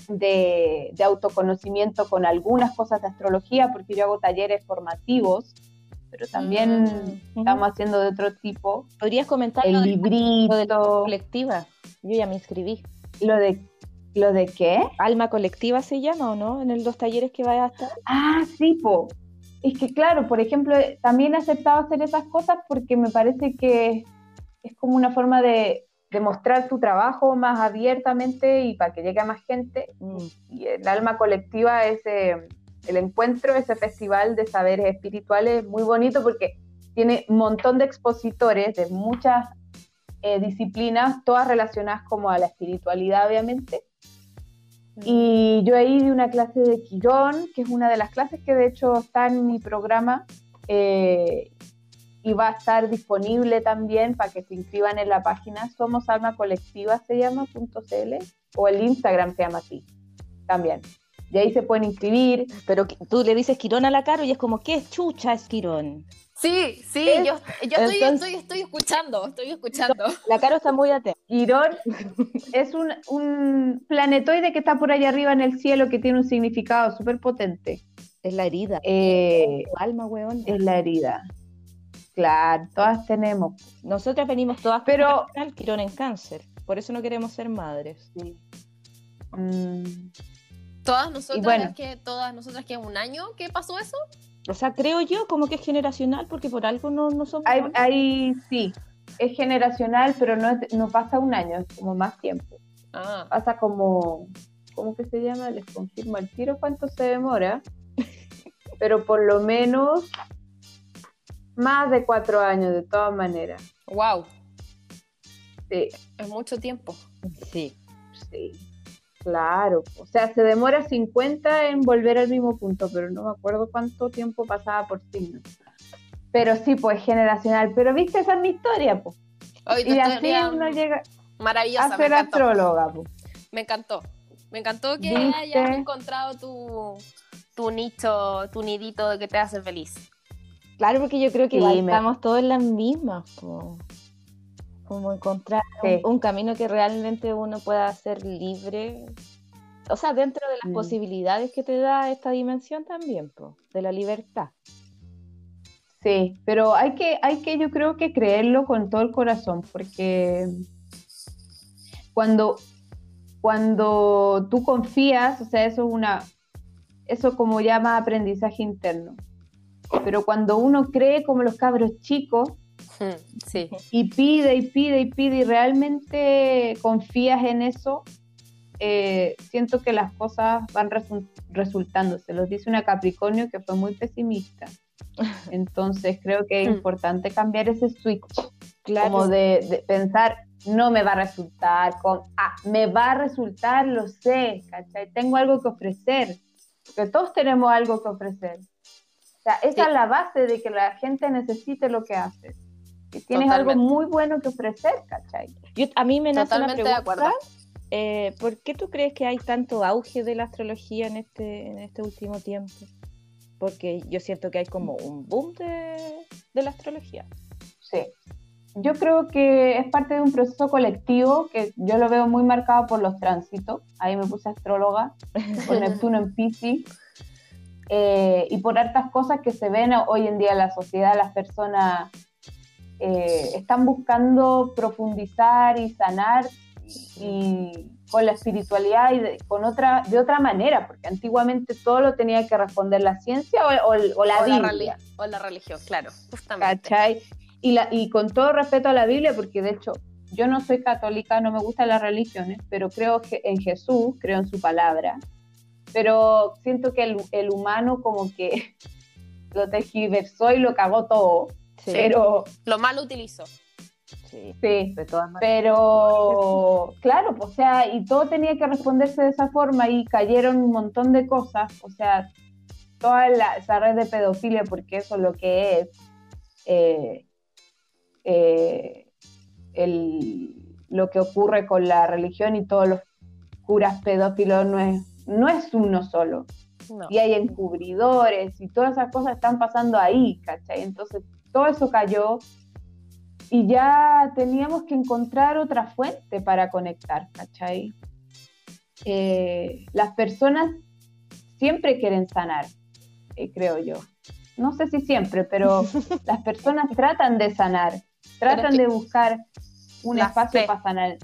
de, de, autoconocimiento con algunas cosas de astrología, porque yo hago talleres formativos pero también mm, estamos haciendo de otro tipo. ¿Podrías comentar el lo librito? De, colectiva. Yo ya me inscribí. ¿Lo de, ¿Lo de qué? Alma colectiva se llama, ¿o no? En el, los talleres que vaya a estar. Ah, sí, po. Es que claro, por ejemplo, también he aceptado hacer esas cosas porque me parece que es como una forma de, de mostrar tu trabajo más abiertamente y para que llegue a más gente. Mm. Y el alma colectiva es... Eh, el encuentro, ese festival de saberes espirituales, muy bonito porque tiene un montón de expositores de muchas eh, disciplinas, todas relacionadas como a la espiritualidad, obviamente. Mm. Y yo ahí di una clase de Quirón, que es una de las clases que de hecho está en mi programa eh, y va a estar disponible también para que se inscriban en la página Somos Alma Colectiva, se llama, .cl, o el Instagram se llama así, también y ahí se pueden inscribir. Pero tú le dices Quirón a la Caro y es como, ¿qué chucha es Quirón? Sí, sí, yo, estoy, estoy, estoy, escuchando, estoy escuchando. La Caro está muy atenta. Quirón es un, un, planetoide que está por allá arriba en el cielo que tiene un significado súper potente. Es la herida. Eh, alma, weón. Es la herida. Claro, todas tenemos. Nosotras venimos todas pero el Quirón en cáncer. Por eso no queremos ser madres. Sí. Mm. Todas nosotras, que, todas nosotras que un año ¿qué pasó eso. O sea, creo yo como que es generacional, porque por algo no, no somos. Hay, sí, es generacional, pero no, no pasa un año, es como más tiempo. Ah. Pasa como, ¿cómo que se llama? Les confirmo el tiro cuánto se demora, pero por lo menos más de cuatro años, de todas maneras. ¡Wow! Sí. Es mucho tiempo. Sí. Sí. Claro, o sea, se demora 50 en volver al mismo punto, pero no me acuerdo cuánto tiempo pasaba por signo. Pero sí, pues generacional. Pero viste, esa es mi historia, pues. y así uno llega maravillosa, a ser astróloga. pues. Me encantó. Me encantó que hayas encontrado tu, tu nicho, tu nidito que te hace feliz. Claro, porque yo creo que estamos todos en las mismas. Como encontrar un, camino que realmente uno pueda ser libre. O sea, dentro de las mm. posibilidades que te da esta dimensión también, de la libertad. Sí, pero hay que, hay que, yo creo que creerlo con todo el corazón, porque cuando, cuando tú confías, o sea, eso es una, eso como llama aprendizaje interno. Pero cuando uno cree como los cabros chicos, Sí. Y pide y pide y pide y realmente confías en eso, eh, siento que las cosas van resultando. Se los dice una Capricornio que fue muy pesimista. Entonces creo que es hmm. importante cambiar ese switch, como de, pensar, no me va a resultar, con, ah, me va a resultar, lo sé, ¿cachai? Tengo algo que ofrecer, porque todos tenemos algo que ofrecer. O sea, esa es la base de que la gente necesite lo que haces tienes algo muy bueno que ofrecer, ¿cachai? a mí me nace la pregunta, eh, ¿por qué tú crees que hay tanto auge de la astrología en este, en este último tiempo? Porque yo siento que hay como un boom de, de la astrología. Sí, yo creo que es parte de un proceso colectivo que yo lo veo muy marcado por los tránsitos. Ahí me puse astróloga con Neptuno en Pisces. Eh, y por hartas cosas que se ven hoy en día en la sociedad, las personas eh, están buscando profundizar y sanar y con la espiritualidad y de, con otra, de otra manera, porque antiguamente todo lo tenía que responder la ciencia o, la Biblia. o la religión, claro, justamente. ¿Cachai? Y, la, y con todo respeto a la Biblia, porque de hecho yo no soy católica, no me gustan las religiones, pero creo que en Jesús, creo en su palabra, pero siento que el, humano como que lo tejiversó y lo cagó todo, pero... Lo mal utilizó. Sí, de todas maneras. Pero, claro, o sea, y todo tenía que responderse de esa forma y cayeron un montón de cosas, o sea, toda esa red de pedofilia, porque eso es lo que es, eh, eh, lo que ocurre con la religión y todos los curas pedófilos no es, no es uno solo. Y hay encubridores y todas esas cosas están pasando ahí, ¿cachai? Entonces todo eso cayó y ya teníamos que encontrar otra fuente para conectar, ¿cachai? Eh, las personas siempre quieren sanar, eh, creo yo. No sé si siempre, pero las personas tratan de sanar, tratan de buscar un espacio para sanar.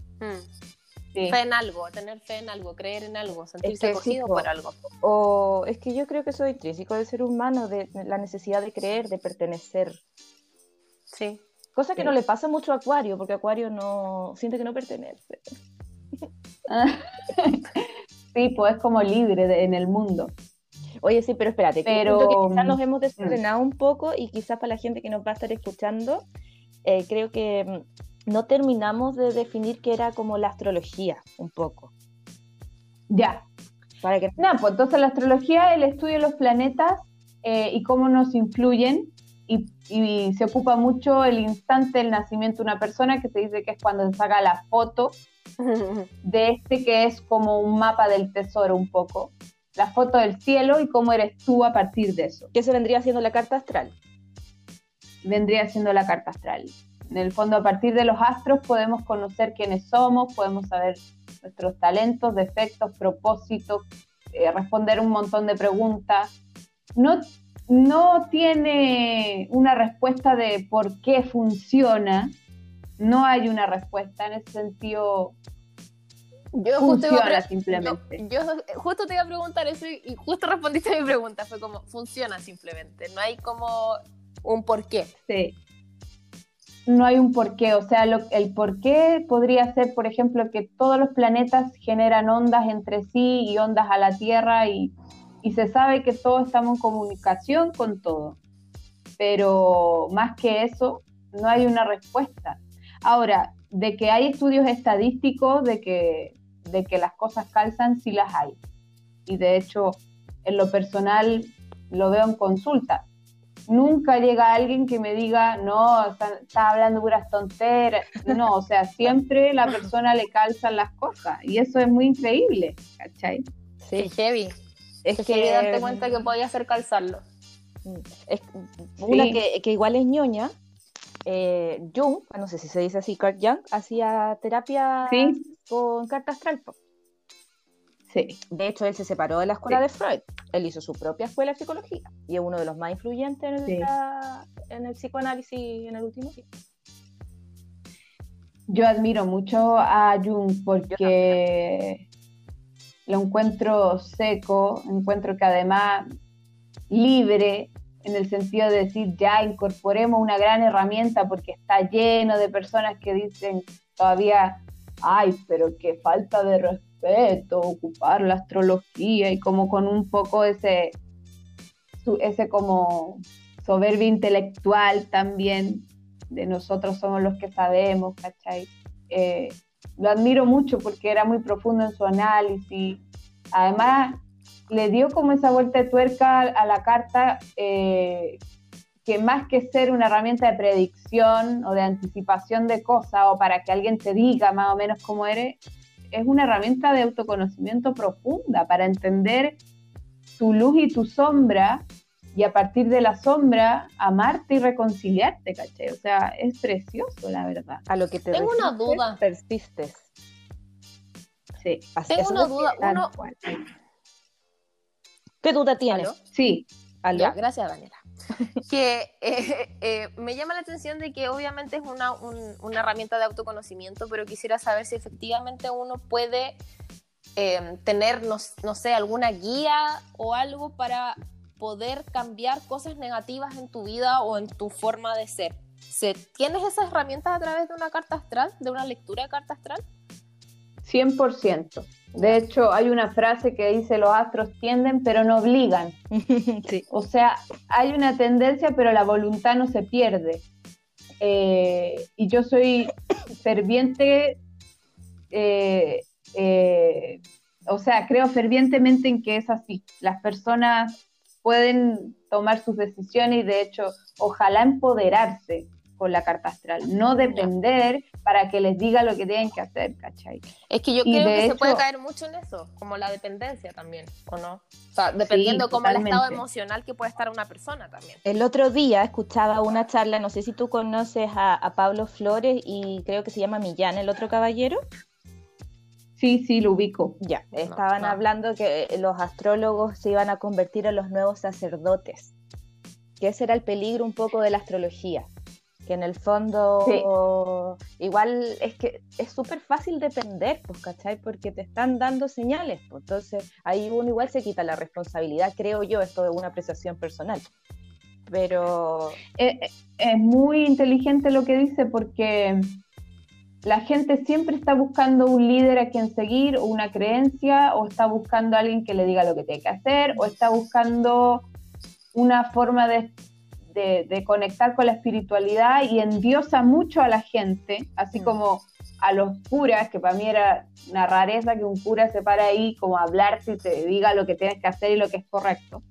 Hmm. Fe en algo, tener fe en algo, creer en algo, sentirse acogido por algo. O es que yo creo que eso es intrínseco del ser humano, de la necesidad de creer, de pertenecer. Sí. Cosa que no le pasa mucho a Acuario, porque Acuario no siente que no pertenece. sí, pues es como libre en el mundo. Oye, sí, pero espérate, pero que quizás nos hemos desordenado un poco y quizás para la gente que nos va a estar escuchando, eh, creo que mm, no terminamos de definir qué era como la astrología, un poco. Ya. Para que... No, pues entonces la astrología es el estudio de los planetas eh, y cómo nos influyen y, se ocupa mucho el instante del nacimiento de una persona, que se dice que es cuando se saca la foto de este que es como un mapa del tesoro un poco, la foto del cielo y cómo eres tú a partir de eso. Que se vendría siendo la carta astral. Vendría siendo la carta astral. En el fondo, a partir de los astros podemos conocer quiénes somos, podemos saber nuestros talentos, defectos, propósitos, eh, responder un montón de preguntas. No no tiene una respuesta de por qué funciona, no hay una respuesta en ese sentido. Yo funciona simplemente. Yo, justo te iba a preguntar eso y, justo respondiste a mi pregunta. Fue como, funciona simplemente. No hay como un por qué. Sí. No hay un por qué. O sea, el por qué podría ser, por ejemplo, que todos los planetas generan ondas entre sí y ondas a la Tierra y y se sabe que todos estamos en comunicación con todo, pero más que eso, no hay una respuesta. Ahora, de que hay estudios estadísticos de que, de que las cosas calzan, sí las hay. Y de hecho, en lo personal, lo veo en consulta. Nunca llega alguien que me diga, no, está, hablando puras tonteras. No, o sea, siempre la persona le calzan las cosas. Y eso es muy increíble, ¿cachai? Sí, heavy. Es que darte cuenta que podía hacer calzarlo. Es una que, igual es ñoña. Eh, Jung, no sé si se dice así, Carl Jung, hacía terapia con carta astral. Sí. De hecho, él se separó de la escuela de Freud. Él hizo su propia escuela de psicología y es uno de los más influyentes en el, en el psicoanálisis en el último tiempo. Yo admiro mucho a Jung porque lo encuentro seco, encuentro que además libre en el sentido de decir ya incorporemos una gran herramienta porque está lleno de personas que dicen todavía, ay, pero qué falta de respeto ocupar la astrología y como con un poco ese, ese como soberbia intelectual también de nosotros somos los que sabemos, ¿cachai? Eh, lo admiro mucho porque era muy profundo en su análisis. Además, le dio como esa vuelta de tuerca a la carta eh, que más que ser una herramienta de predicción o de anticipación de cosas o para que alguien te diga más o menos cómo eres, es una herramienta de autoconocimiento profunda para entender tu luz y tu sombra y a partir de la sombra amarte y reconciliarte, ¿caché? O sea, es precioso, la verdad. A lo que te Tengo una duda. Persistes. Sí. Tengo una duda. Uno... ¿Qué duda tienes? Sí. Ya, gracias, Daniela. que eh, eh, me llama la atención de que obviamente es una, una, herramienta de autoconocimiento, pero quisiera saber si efectivamente uno puede eh, tener, no, no sé, alguna guía o algo para poder cambiar cosas negativas en tu vida o en tu forma de ser. ¿Se, ¿Tienes esas herramientas a través de una carta astral, de una lectura de carta astral? 100%. De hecho, hay una frase que dice los astros tienden pero no obligan. O sea, hay una tendencia pero la voluntad no se pierde. Eh, y yo soy ferviente, eh, eh, o sea, creo fervientemente en que es así. Las personas pueden tomar sus decisiones y de hecho, ojalá empoderarse con la carta astral, no depender para que les diga lo que tienen que hacer, ¿cachai? Es que yo creo que se puede caer mucho en eso, como la dependencia también, ¿o no? O sea, dependiendo cómo el estado emocional que puede estar una persona también. El otro día escuchaba una charla, no sé si tú conoces a Pablo Flores y creo que se llama Millán, el otro caballero. Sí, sí, lo ubico. Ya, estaban hablando que los astrólogos se iban a convertir en los nuevos sacerdotes, que ese era el peligro un poco de la astrología, que en el fondo igual es que es súper fácil depender, pues, ¿cachai? Porque te están dando señales, pues, entonces ahí uno igual se quita la responsabilidad, creo yo, esto de una apreciación personal. Pero... Eh, eh, es muy inteligente lo que dice porque la gente siempre está buscando un líder a quien seguir o una creencia o está buscando a alguien que le diga lo que tiene que hacer o está buscando una forma de, conectar con la espiritualidad y endiosa mucho a la gente, así mm. como a los curas, que para mí era una rareza que un cura se para ahí como a hablarte y te diga lo que tienes que hacer y lo que es correcto.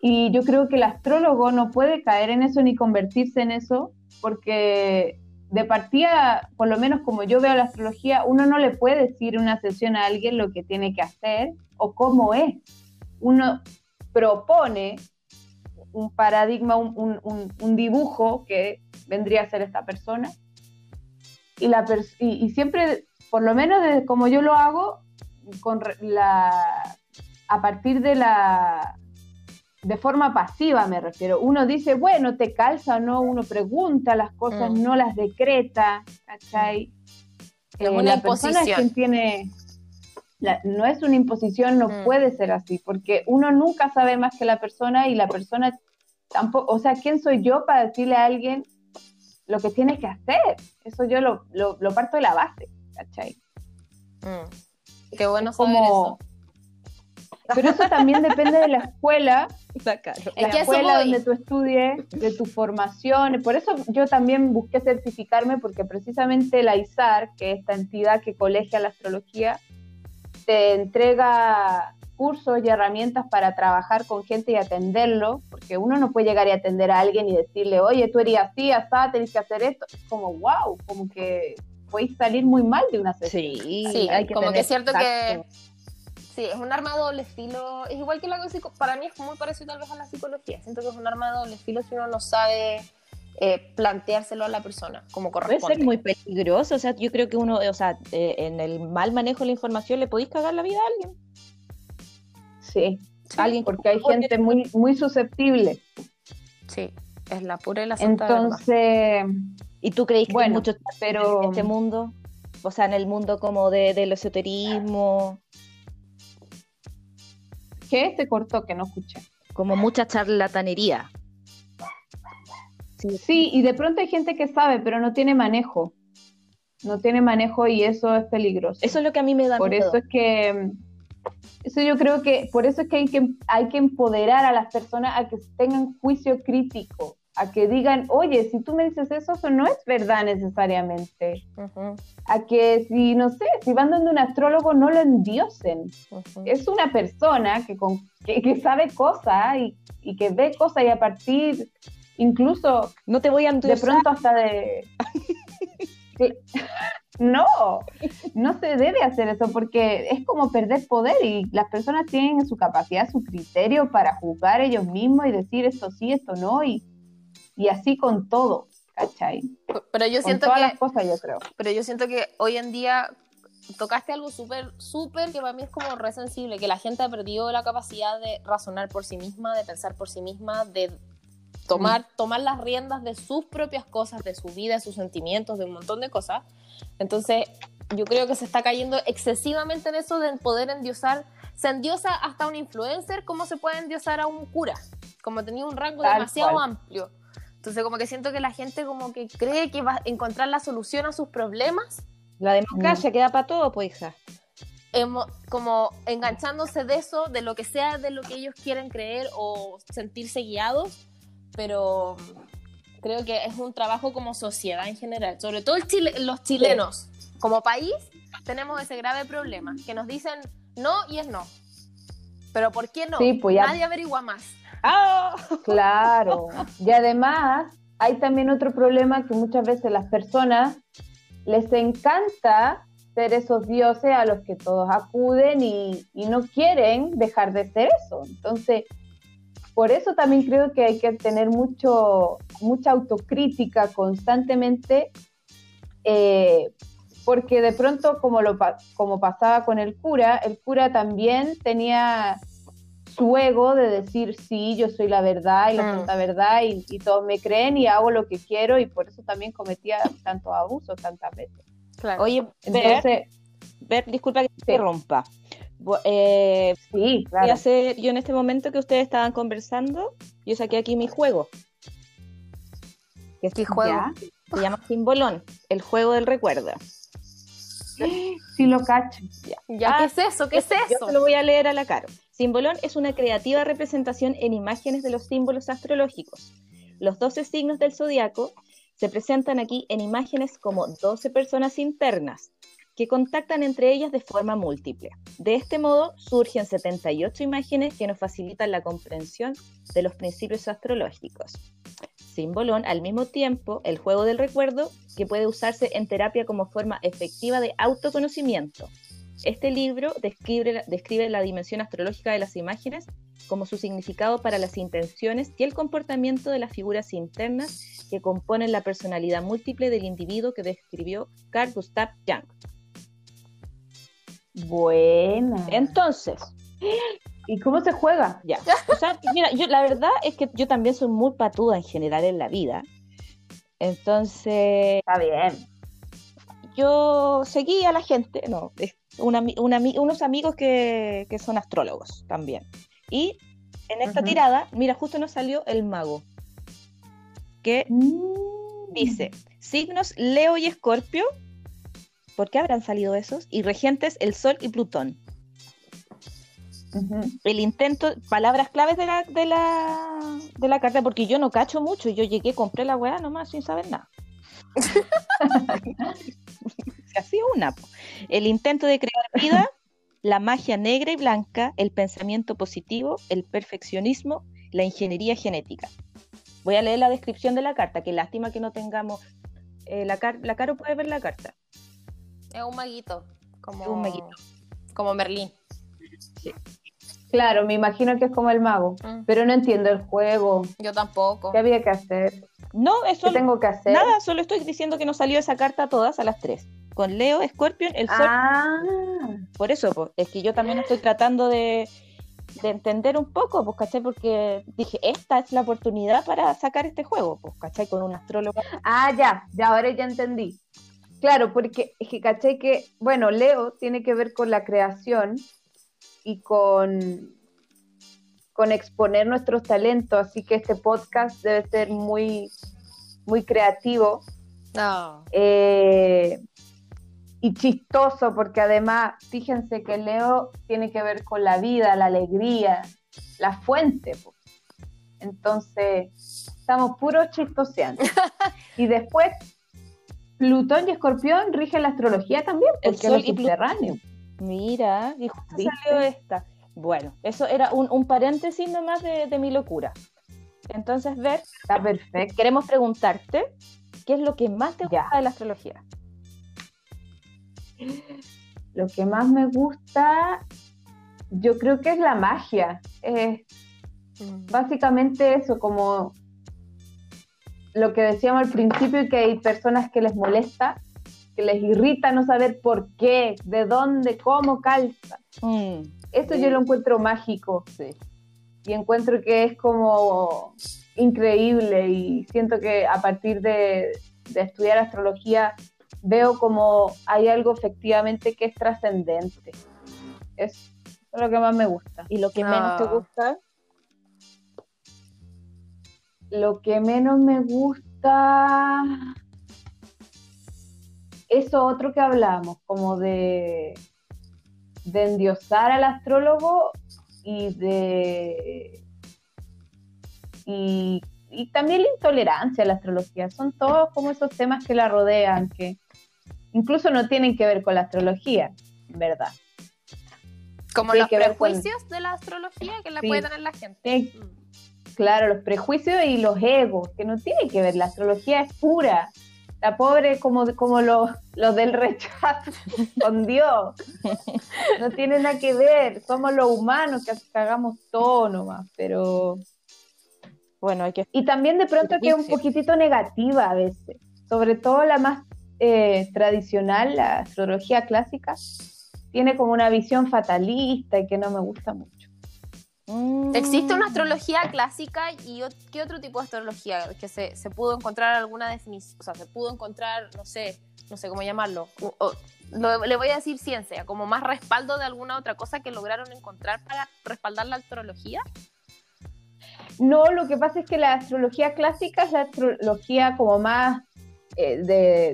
Y yo creo que el astrólogo no puede caer en eso ni convertirse en eso porque de partida, por lo menos como yo veo la astrología, uno no le puede decir en una sesión a alguien lo que tiene que hacer o cómo es. Uno propone un paradigma, un, dibujo que vendría a ser esta persona. Y, la y, siempre, por lo menos desde como yo lo hago, con la, a partir de la, de forma pasiva me refiero. Uno dice, bueno, te calza o no, uno pregunta las cosas, mm. no las decreta, ¿cachai? Es eh, una imposición. tiene, no es una imposición, no mm. puede ser así, porque uno nunca sabe más que la persona y la persona tampoco, o sea, ¿quién soy yo para decirle a alguien lo que tiene que hacer? Eso yo lo, lo, parto de la base, ¿cachai? Mm. Qué bueno saber eso. Pero eso también depende de la escuela, la escuela donde tú estudies, de tu formación. Por eso yo también busqué certificarme, porque precisamente la ISAR, que es esta entidad que colegia la astrología, te entrega cursos y herramientas para trabajar con gente y atenderlo, porque uno no puede llegar y atender a alguien y decirle, oye, tú eres así, así, tenés que hacer esto. Es como, wow, como que puedes salir muy mal de una sesión. Sí, sí hay que como que es cierto que Sí, es un arma de doble filo. Es igual que la para mí es muy parecido tal vez a la psicología. Siento que es un arma de doble filo si uno no sabe eh, planteárselo a la persona como corresponde. Puede ser muy peligroso. O sea, yo creo que uno, o sea, eh, en el mal manejo de la información le podéis cagar la vida a alguien. Sí, alguien porque hay gente muy, muy susceptible. Sí, es la pura y la santa Entonces, ¿y tú crees que bueno, mucho pero... en este mundo? O sea, en el mundo como de, del esoterismo. ¿Qué? Se cortó, que no escuché. Como mucha charlatanería. Sí. y de pronto hay gente que sabe, pero no tiene manejo. No tiene manejo y eso es peligroso. Eso es lo que a mí me da Por eso es que eso yo creo que por eso es que hay que hay que empoderar a las personas a que tengan juicio crítico a que digan, oye, si tú me dices eso, eso no es verdad necesariamente. A que si, no sé, si van donde un astrólogo, no lo endiosen. Es una persona que, con, que, sabe cosas y, y, que ve cosas y a partir, incluso, no te voy a De pronto hasta de... no, no se debe hacer eso porque es como perder poder y las personas tienen su capacidad, su criterio para juzgar ellos mismos y decir esto sí, esto no y y así con todo, ¿cachai? Pero yo siento todas que, las cosas, yo creo. Pero yo siento que hoy en día tocaste algo súper, súper que para mí es como re sensible, que la gente ha perdido la capacidad de razonar por sí misma, de pensar por sí misma, de tomar, mm. tomar las riendas de sus propias cosas, de su vida, de sus sentimientos, de un montón de cosas. Entonces, yo creo que se está cayendo excesivamente en eso de poder endiosar. Se endiosa hasta un influencer, ¿cómo se puede endiosar a un cura? Como tenía un rango demasiado amplio. Entonces como que siento que la gente como que cree que va a encontrar la solución a sus problemas. La democracia queda para todo, pues hija. como enganchándose de eso, de lo que sea de lo que ellos quieren creer o sentirse guiados, pero creo que es un trabajo como sociedad en general, sobre todo los chilenos. Como país tenemos ese grave problema, que nos dicen no y es no. Pero ¿por qué no? Pues Nadie averigua más. ¡Ah! Claro. Y además hay también otro problema que muchas veces las personas les encanta ser esos dioses a los que todos acuden y, y no quieren dejar de ser eso. Entonces, por eso también creo que hay que tener mucho, mucha autocrítica constantemente, eh, porque de pronto, como, lo, como pasaba con el cura, el cura también tenía su ego de decir, sí, yo soy la verdad y la mm. santa verdad y, todos me creen y hago lo que quiero y por eso también cometía tantos abusos tantas veces. Oye, entonces, disculpa que te interrumpa. Eh, sí, claro. Voy a hacer, yo en este momento que ustedes estaban conversando, yo saqué aquí mi juego. ¿Qué juego? Se llama Simbolón, el juego del recuerdo. Sí, lo cacho. Ya. ¿Qué es eso? ¿Qué es eso? Yo te lo voy a leer a la cara. Simbolón es una creativa representación en imágenes de los símbolos astrológicos. Los 12 signos del zodiaco se presentan aquí en imágenes como 12 personas internas, que contactan entre ellas de forma múltiple. De este modo surgen 78 imágenes que nos facilitan la comprensión de los principios astrológicos. Simbolón, al mismo tiempo, el juego del recuerdo, que puede usarse en terapia como forma efectiva de autoconocimiento. Este libro describe, describe la dimensión astrológica de las imágenes como su significado para las intenciones y el comportamiento de las figuras internas que componen la personalidad múltiple del individuo que describió Carl Gustav Jung. Buena. Entonces, ¿y cómo se juega? Ya. O sea, mira, yo la verdad es que yo también soy muy patuda en general en la vida. Entonces. Está bien. Yo seguí a la gente, no, unos amigos que, son astrólogos también. Y en esta tirada, mira, justo nos salió el mago. Que mm. dice: signos Leo y Escorpio ¿Por qué habrán salido esos? Y regentes el Sol y Plutón. El intento, palabras claves de la, de, la, de la carta, porque yo no cacho mucho, yo llegué, compré la weá nomás sin saber nada. Así una. El intento de crear vida, la magia negra y blanca, el pensamiento positivo, el perfeccionismo, la ingeniería genética. Voy a leer la descripción de la carta, que lástima que no tengamos. Eh, la, la Caro puede ver la carta. Es un maguito. Como, un maguito. Como Merlín. Sí. Claro, me imagino que es como el mago, mm. pero no entiendo el juego. Yo tampoco. ¿Qué había que hacer? No, eso. ¿Qué tengo que hacer? Nada, solo estoy diciendo que nos salió esa carta a todas a las tres. Con Leo, Scorpion, el Sol. Ah. Por eso, es que yo también estoy tratando de, entender un poco, pues, ¿cachai? Porque dije, esta es la oportunidad para sacar este juego, pues, ¿cachai? Con un astrólogo. Ah, ya, ya ahora ya entendí. Claro, porque es que caché que, bueno, Leo tiene que ver con la creación y con, con exponer nuestros talentos, así que este podcast debe ser muy, muy creativo. Eh, y chistoso, porque además, fíjense que Leo tiene que ver con la vida, la alegría, la fuente. Entonces, estamos puros chistoseando. y después Plutón y Escorpión rigen la astrología también, porque el sol es subterráneo. Mira, y salió esta. Bueno, eso era un, paréntesis nomás de, mi locura. Entonces, ver, está perfecto. Queremos preguntarte, ¿qué es lo que más te gusta de la astrología? Lo que más me gusta, yo creo que es la magia. Mm. básicamente eso, como lo que decíamos al principio, que hay personas que les molesta, que les irrita no saber por qué, de dónde, cómo calza. Mm, Eso yo lo encuentro mágico. Y encuentro que es como increíble y siento que a partir de, estudiar astrología veo como hay algo efectivamente que es trascendente. Es lo que más me gusta. ¿Y lo que menos te ah. gusta? Lo que menos me gusta, eso otro que hablamos, como de, de endiosar al astrólogo y de... Y, también la intolerancia a la astrología, son todos como esos temas que la rodean, que incluso no tienen que ver con la astrología, ¿verdad? Como los prejuicios de la astrología que la puede tener la gente. Mm. Claro, los prejuicios y los egos, que no tienen que ver, la astrología es pura, la pobre como, como los, los del rechazo con Dios. No tiene nada que ver, somos los humanos que hagamos todo nomás, pero bueno, hay que... Y también de pronto que es un poquitito negativa a veces, sobre todo la más eh, tradicional, la astrología clásica, tiene como una visión fatalista y que no me gusta mucho. Mm. Existe una astrología clásica y qué otro tipo de astrología que se, se pudo encontrar alguna definición, o sea, se pudo encontrar, no sé, no sé cómo llamarlo, le voy a decir ciencia, como más respaldo de alguna otra cosa que lograron encontrar para respaldar la astrología. No, lo que pasa es que la astrología clásica es la astrología como más eh,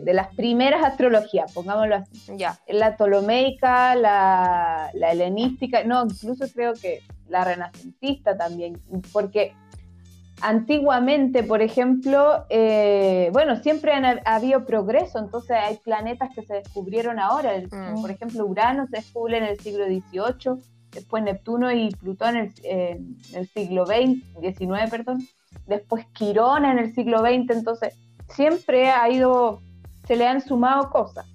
de, las primeras astrologías, pongámoslo así. Ya. La ptolomeica, la, la helenística, no, incluso creo que la renacentista también, porque antiguamente, por ejemplo, eh, bueno, siempre ha habido progreso, entonces hay planetas que se descubrieron ahora, mm. por ejemplo, Urano se descubre en el siglo XVIII, después Neptuno y Plutón en el, siglo XX, XIX, perdón, después Quirón en el siglo XX, entonces siempre ha ido, se le han sumado cosas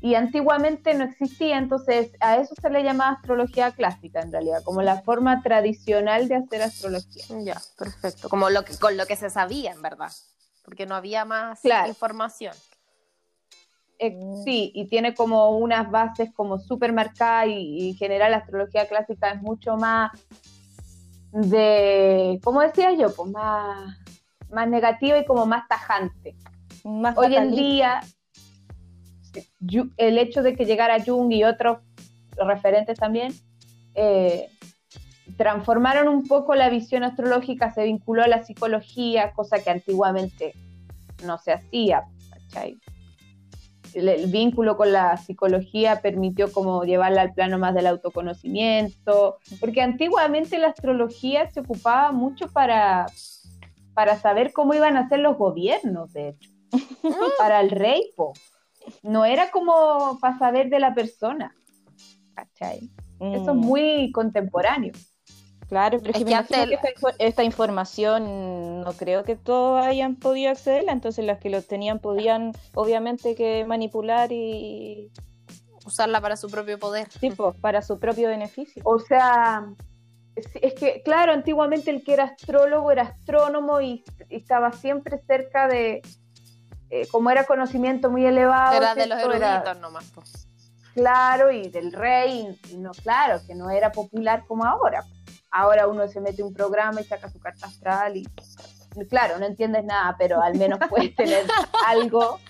y antiguamente no existía, entonces a eso se le llamaba astrología clásica en realidad, como la forma tradicional de hacer astrología. Ya, perfecto, como lo que, con lo que se sabía en verdad, porque no había más información. Eh, sí, y tiene como unas bases como súper marcadas y, en general la astrología clásica es mucho más de, ¿cómo decía yo? Pues más, más negativa y como más tajante. Más Hoy en día el hecho de que llegara Jung y otros referentes también, eh, transformaron un poco la visión astrológica, se vinculó a la psicología, cosa que antiguamente no se hacía, El, vínculo con la psicología permitió como llevarla al plano más del autoconocimiento, porque antiguamente la astrología se ocupaba mucho para, para saber cómo iban a ser los gobiernos, de hecho, para el rey, no era como para saber de la persona. ¿Cachai? Eso es mm. muy contemporáneo. Claro, pero es que, esta, información no creo que todos hayan podido accederla, entonces las que lo tenían podían obviamente que manipular y usarla para su propio poder. Tipo, para su propio beneficio. O sea, es que, claro, antiguamente el que era astrólogo era astrónomo y estaba siempre cerca de, eh, como era conocimiento muy elevado. Era de los eruditos nomás. Claro, y del rey, y no, claro, que no era popular como ahora. Ahora uno se mete un programa y saca su carta astral y, claro, no entiendes nada, pero al menos puedes tener algo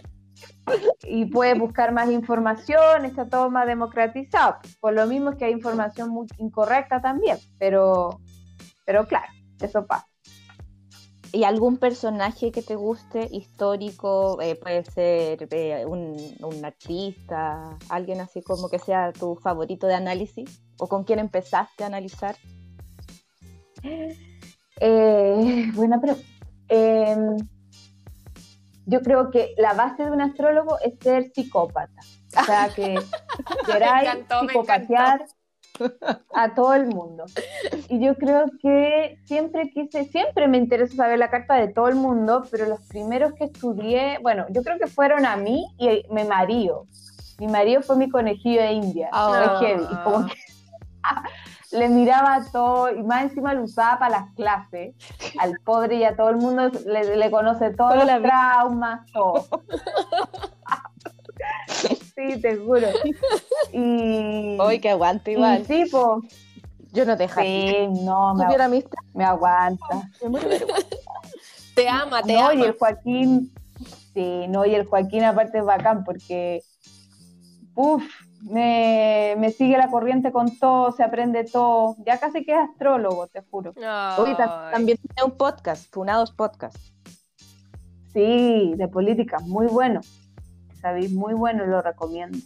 y puedes buscar más información, está todo más democratizado. Por lo mismo es que hay información muy incorrecta también, pero, pero claro, eso pasa. ¿Y algún personaje que te guste, histórico? Eh, puede ser eh, un, artista, alguien así como que sea tu favorito de análisis, o con quién empezaste a analizar. Eh, buena pregunta. Em, yo creo que la base de un astrólogo es ser psicópata. O sea, que queráis psicopatear a todo el mundo. Y yo creo que siempre quise, siempre me interesa saber la carta de todo el mundo, pero los primeros que estudié, bueno, yo creo que fueron a mí y mi marido. Mi marido fue mi conejillo de India. Y como que le miraba todo y más encima lo usaba para las clases al pobre y a todo el mundo le, conoce todos los traumas, todo. sí, te juro. Y. Hoy que aguanta igual. Sí, Yo no te dejo. Sí, no, me, me aguanta. te ama, te ama. y el Joaquín, sí, no, y el Joaquín aparte es bacán porque Uf, me, me, sigue la corriente con todo, se aprende todo. Ya casi que es astrólogo, te juro. Hoy también tiene un podcast, Funados Podcast. Sí, de política, muy bueno. Sabéis, muy bueno, lo recomiendo.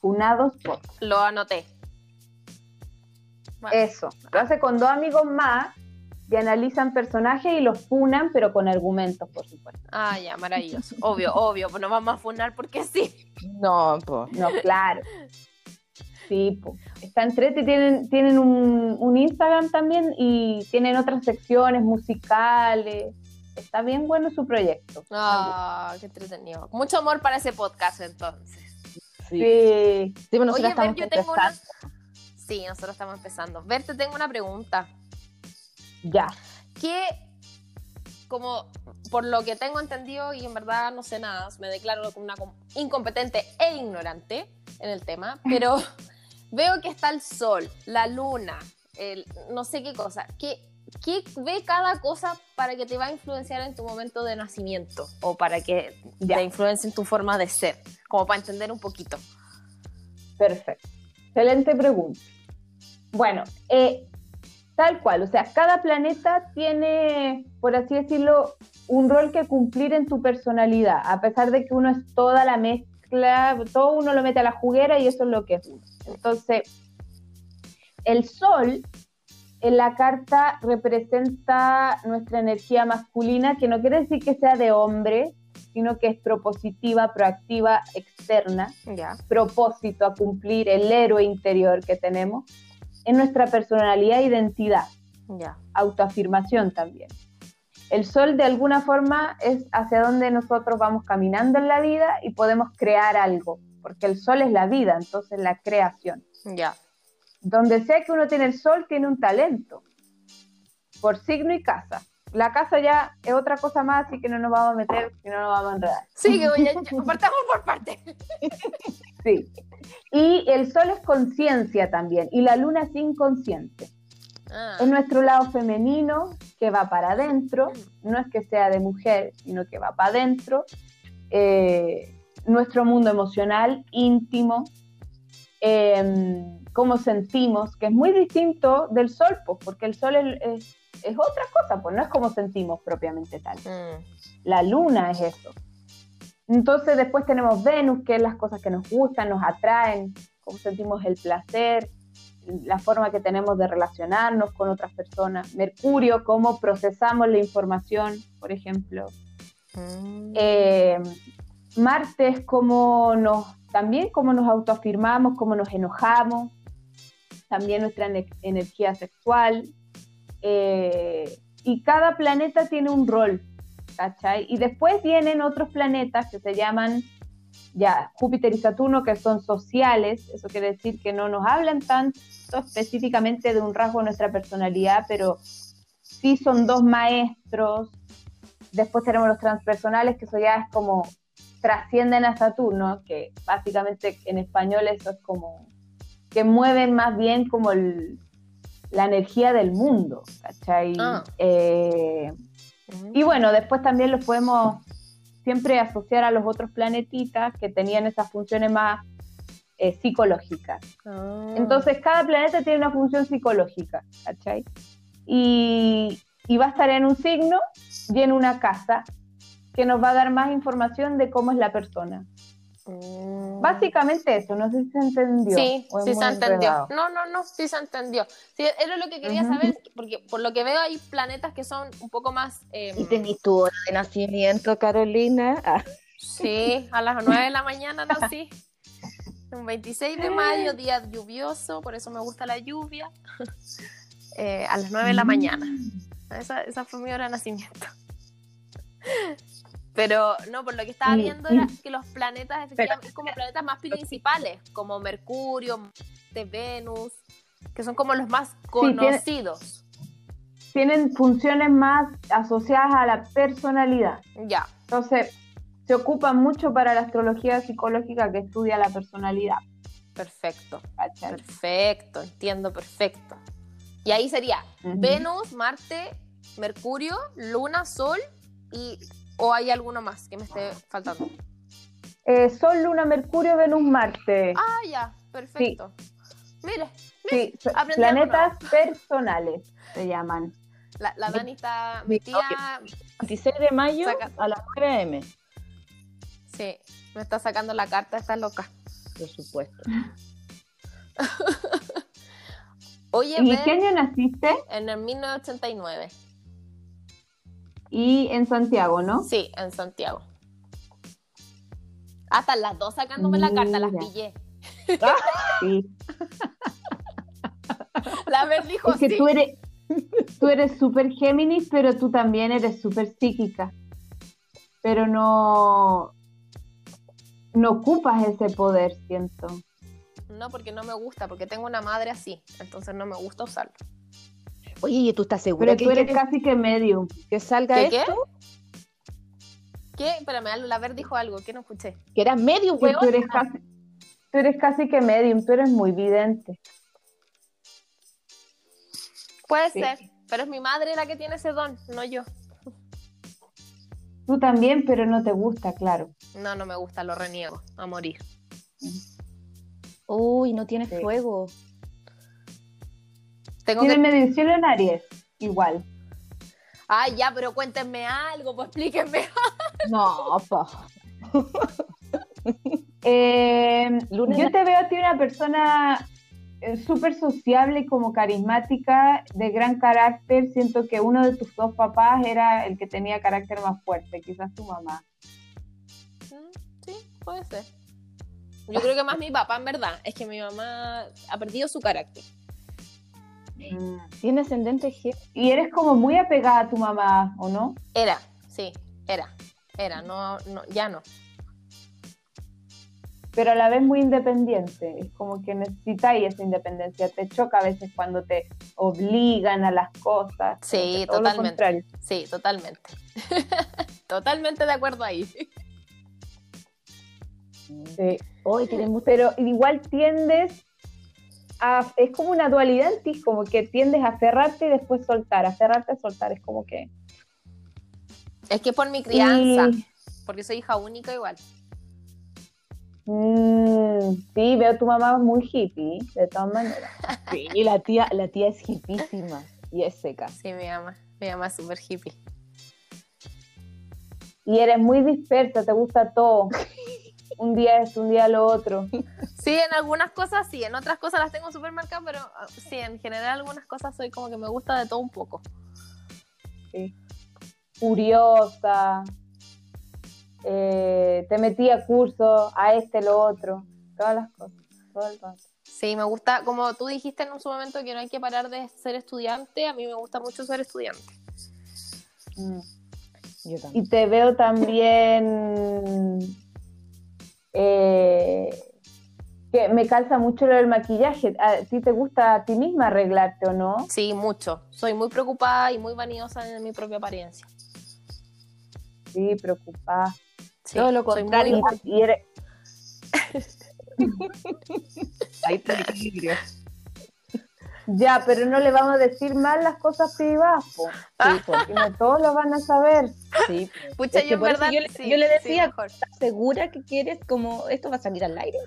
Funados Podcast. Lo anoté. Eso. Lo hace con dos amigos más y analizan personajes y los funan, pero con argumentos, por supuesto. Ah, ya, maravilloso. obvio, obvio, pues no vamos a funar porque sí. No, pues. No, claro. Sí, pues. Está entrete y tienen, tienen un, un, Instagram también y tienen otras secciones musicales. Está bien bueno su proyecto. Ah, qué entretenido. Mucho amor para ese podcast entonces. Sí. sí. bueno, Oye, estamos yo tengo una... Sí, nosotros estamos empezando. Ver, te tengo una pregunta. Ya. ¿Qué, como por lo que tengo entendido y en verdad no sé nada, me declaro como una incompetente e ignorante en el tema, pero veo que está el sol, la luna, el, no sé qué cosa. ¿Qué, ¿Qué ve cada cosa para que te va a influenciar en tu momento de nacimiento o para que te influencie en tu forma de ser? Como para entender un poquito. Perfecto. Excelente pregunta. Bueno, eh, Tal cual, o sea, cada planeta tiene, por así decirlo, un rol que cumplir en tu personalidad, a pesar de que uno es toda la mezcla, todo uno lo mete a la juguera y eso es lo que es uno. Entonces, el sol en la carta representa nuestra energía masculina, que no quiere decir que sea de hombre, sino que es propositiva, proactiva, externa, propósito a cumplir, el héroe interior que tenemos en nuestra personalidad e identidad. Autoafirmación también. El sol de alguna forma es hacia donde nosotros vamos caminando en la vida y podemos crear algo, porque el sol es la vida, entonces la creación. Ya. Donde sea que uno tiene el sol, tiene un talento, por signo y casa. La casa ya es otra cosa más, así que no nos vamos a meter, si no nos vamos a enredar. Sí, que voy a, partamos por parte. sí. Y el sol es conciencia también, y la luna es inconsciente. Ah. Es nuestro lado femenino que va para adentro, no es que sea de mujer, sino que va para adentro. Eh, nuestro mundo emocional, íntimo, em, cómo sentimos, que es muy distinto del sol, pues, porque el sol es, es, otra cosa, pues no es como sentimos propiamente tal. Mm. La luna es eso. Entonces después tenemos Venus, que es las cosas que nos gustan, nos atraen, cómo sentimos el placer, la forma que tenemos de relacionarnos con otras personas. Mercurio, cómo procesamos la información, por ejemplo. Mm. Eh, Marte es como nos, también cómo nos autoafirmamos, cómo nos enojamos, también nuestra energía sexual. Eh, y cada planeta tiene un rol ¿cachai? Y después vienen otros planetas que se llaman ya Júpiter y Saturno, que son sociales, eso quiere decir que no nos hablan tanto específicamente de un rasgo de nuestra personalidad, pero sí son dos maestros. Después tenemos los transpersonales, que eso ya es como trascienden a Saturno, que básicamente en español eso es como que mueven más bien como la energía del mundo, ¿cachai? Ah. Eh, y bueno, después también los podemos siempre asociar a los otros planetitas que tenían esas funciones más eh, psicológicas. Ah. Entonces, cada planeta tiene una función psicológica, ¿cachai? Y, y va a estar en un signo y en una casa que nos va a dar más información de cómo es la persona. Mm. Básicamente eso, no sé si se entendió. Sí, sí se entendió. No, no, no, sí se entendió. Sí, era lo que quería saber, porque por lo que veo hay planetas que son un poco más... Eh... ¿Y tenés tu hora de nacimiento, Carolina? Ah. Sí, a las 9 de la mañana nací. Un 26 de mayo, día lluvioso, por eso me gusta la lluvia. Eh, a las 9 de la mañana. Mm. Esa, esa fue mi hora de nacimiento. Pero no, por lo que estaba viendo era que los planetas, efectivamente, como planetas más principales, como Mercurio, Venus, que son como los más conocidos. tienen, funciones más asociadas a la personalidad. Ya. Entonces, se ocupan mucho para la astrología psicológica que estudia la personalidad. Perfecto. Perfecto, entiendo perfecto. Y ahí sería Venus, Marte, Mercurio, Luna, Sol y ¿O hay alguno más que me esté faltando? Eh, Sol, Luna, Mercurio, Venus, Marte. Ah, ya, perfecto. Mire, sí, planetas personales se llaman. La, la Dani está, mi tía... 26 de mayo a las 9 am. Sí, me está sacando la carta, está loca. Por supuesto. Oye, ¿Y qué año naciste? En el 1989. Y en Santiago, ¿no? Sí, en Santiago. Hasta las dos sacándome la carta, las pillé. sí. La ver dijo es que tú eres tú eres súper Géminis, pero tú también eres súper psíquica. Pero no no ocupas ese poder, siento. No, porque no me gusta, porque tengo una madre así, entonces no me gusta usarlo. Oye, ¿y tú estás segura Pero que tú eres casi que medium. Que salga esto. ¿Qué? ¿Qué? Espérame, la ver dijo algo que no escuché. Que era medium, güey. Tú eres casi, tú eres casi que medium, tú eres muy vidente. Puede ser, pero es mi madre la que tiene ese don, no yo. Tú también, pero no te gusta, claro. No, no me gusta, lo reniego a morir. Uy, no tiene fuego. Tengo tiene que... medición en Aries, igual. Ay, ya, pero cuéntenme algo, pues explíquenme. no, po. Eh, yo te veo a ti una persona eh, súper sociable y como carismática, de gran carácter. Siento que uno de tus dos papás era el que tenía carácter más fuerte, quizás tu mamá. Mm, sí, puede ser. Yo creo que más mi papá, en verdad. Es que mi mamá ha perdido su carácter. Mm. Tiene ascendente G. Y eres como muy apegada a tu mamá, ¿o no? Era, sí, era. Era, no, no, ya no. Pero a la vez muy independiente. Es como que necesitáis esa independencia. Te choca a veces cuando te obligan a las cosas. Sí, totalmente. Sí, totalmente. totalmente de acuerdo ahí. Sí. Pero igual tiendes a, es como una dualidad en ti, como que tiendes a aferrarte y después soltar, aferrarte a soltar, es como que... Es que por mi crianza, porque soy hija única igual. Mm, sí, veo a tu mamá muy hippie, de todas maneras. Sí, la tía, la tía es hippísima y es seca. Sí, mi mamá, mi mamá es súper hippie. Y eres muy dispersa, te gusta todo. un día es un día lo otro. Sí, en algunas cosas sí, en otras cosas las tengo súper marcadas, pero ah, sí, en general algunas cosas soy como que me gusta de todo un poco. Sí. Curiosa, eh, te metí a curso, a este, lo otro, todas las cosas, todo el rato. Sí, me gusta, como tú dijiste en un momento que no hay que parar de ser estudiante, a mí me gusta mucho ser estudiante. Mm. Y te veo también eh, que me calza mucho lo del maquillaje. ¿A ti te gusta a ti misma arreglarte o no? Sí, mucho. Soy muy preocupada y muy vanidosa en mi propia apariencia. Sí, preocupada. Todo lo contrario. Y eres... Ya, pero no le vamos a decir mal las cosas privadas, ah. porque no todos lo van a saber. Sí, Pucha, yo, verdad, yo, le decía, ¿estás segura que quieres como esto va a salir al aire?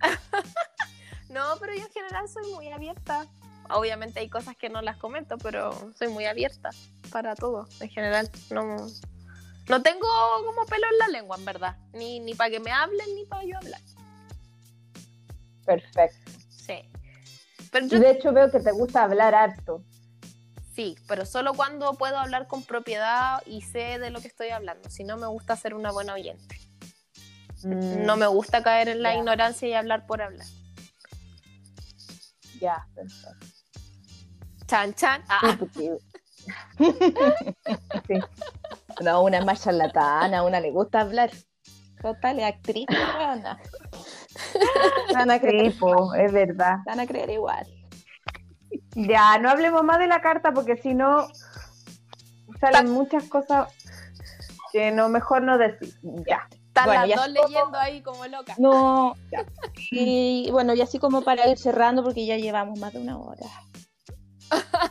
no, pero yo en general soy muy abierta. Obviamente hay cosas que no las comento, pero soy muy abierta para todo, en general. No, no tengo como pelo en la lengua, en verdad. Ni, ni para que me hablen, ni para yo hablar. Perfecto. Sí. De hecho veo que te gusta hablar harto. Sí, pero solo cuando puedo hablar con propiedad y sé de lo que estoy hablando. Si no, me gusta ser una buena oyente. Mm. No me gusta caer en la ignorancia y hablar por hablar. Ya, perfecto. Chan, chan. Ah. Sí, No, una es más charlatana, una le gusta hablar. Total, es actriz, Van a creer, es verdad. Van a creer igual. Ya, no hablemos más de la carta porque si no salen muchas cosas que no mejor no decir. Ya. Están las dos leyendo ahí como locas. No, Y bueno, y así como para ir cerrando porque ya llevamos más de una hora.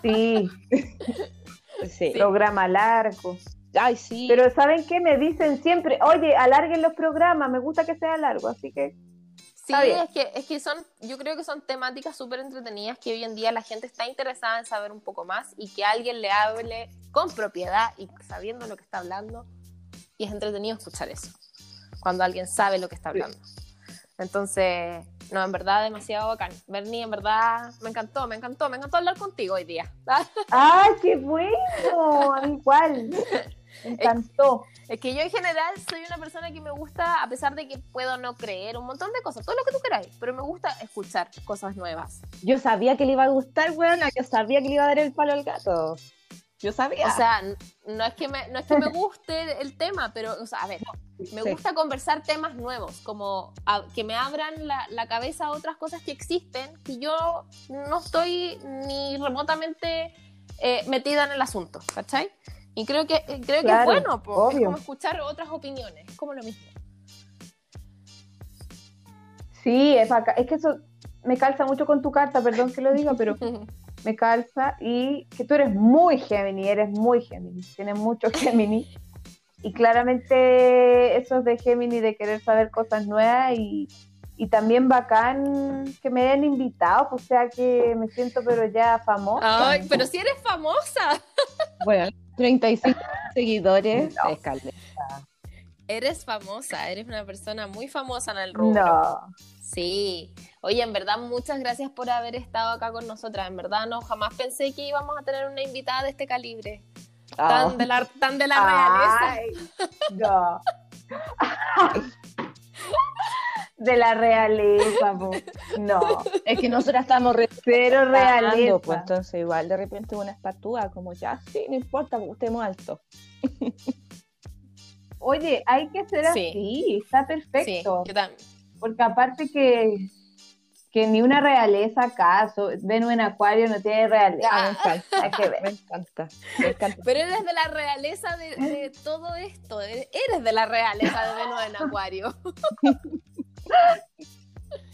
Sí. sí. Programa largo. Ay, sí. Pero ¿saben qué? Me dicen siempre, oye, alarguen los programas, me gusta que sea largo, así que... Sí, es que, es que son, yo creo que son temáticas súper entretenidas que hoy en día la gente está interesada en saber un poco más y que alguien le hable con propiedad y sabiendo lo que está hablando. Y es entretenido escuchar eso, cuando alguien sabe lo que está hablando. Entonces, no, en verdad, demasiado bacán. Bernie, en verdad, me encantó, me encantó, me encantó hablar contigo hoy día. ¡Ay, qué bueno! Igual. Me encantó. Es, que yo en general soy una persona que me gusta, a pesar de que puedo no creer un montón de cosas, todo lo que tú queráis, pero me gusta escuchar cosas nuevas. Yo sabía que le iba a gustar, weón, yo sabía que le iba a dar el palo al gato. Yo sabía. O sea, no es que me, no es que me guste el tema, pero, o sea, a ver, me gusta conversar temas nuevos, como que me abran la, la, cabeza a otras cosas que existen, que yo no estoy ni remotamente eh, metida en el asunto, ¿cachai? Y creo que, eh, creo que es bueno, es como escuchar otras opiniones, es como lo mismo. Sí, es, es que eso me calza mucho con tu carta, perdón que lo diga, pero me calza y que tú eres muy Gemini, eres muy Gemini, tienes mucho Gemini. Y claramente eso es de Gemini, de querer saber cosas nuevas y, y también bacán que me hayan invitado, o sea que me siento pero ya famosa. Ay, pero si eres famosa. Bueno, 35 seguidores no. Eres famosa, eres una persona muy famosa en el rubro. No. Sí. Oye, en verdad, muchas gracias por haber estado acá con nosotras. En verdad, no, jamás pensé que íbamos a tener una invitada de este calibre. Tan, ah. de la, tan de la realeza. no. de la realeza, no. Es que nosotras estamos cero realeza. Pues entonces igual de repente una espatúa, como ya, sí, no importa, porque estemos alto. Oye, hay que ser así, está perfecto. Sí, Porque aparte que que ni una realeza acaso, Venus en Acuario no tiene realeza. Ah, me encanta, que ver. Me encanta, Pero eres de la realeza de, todo esto, eres de la realeza de Venus en Acuario.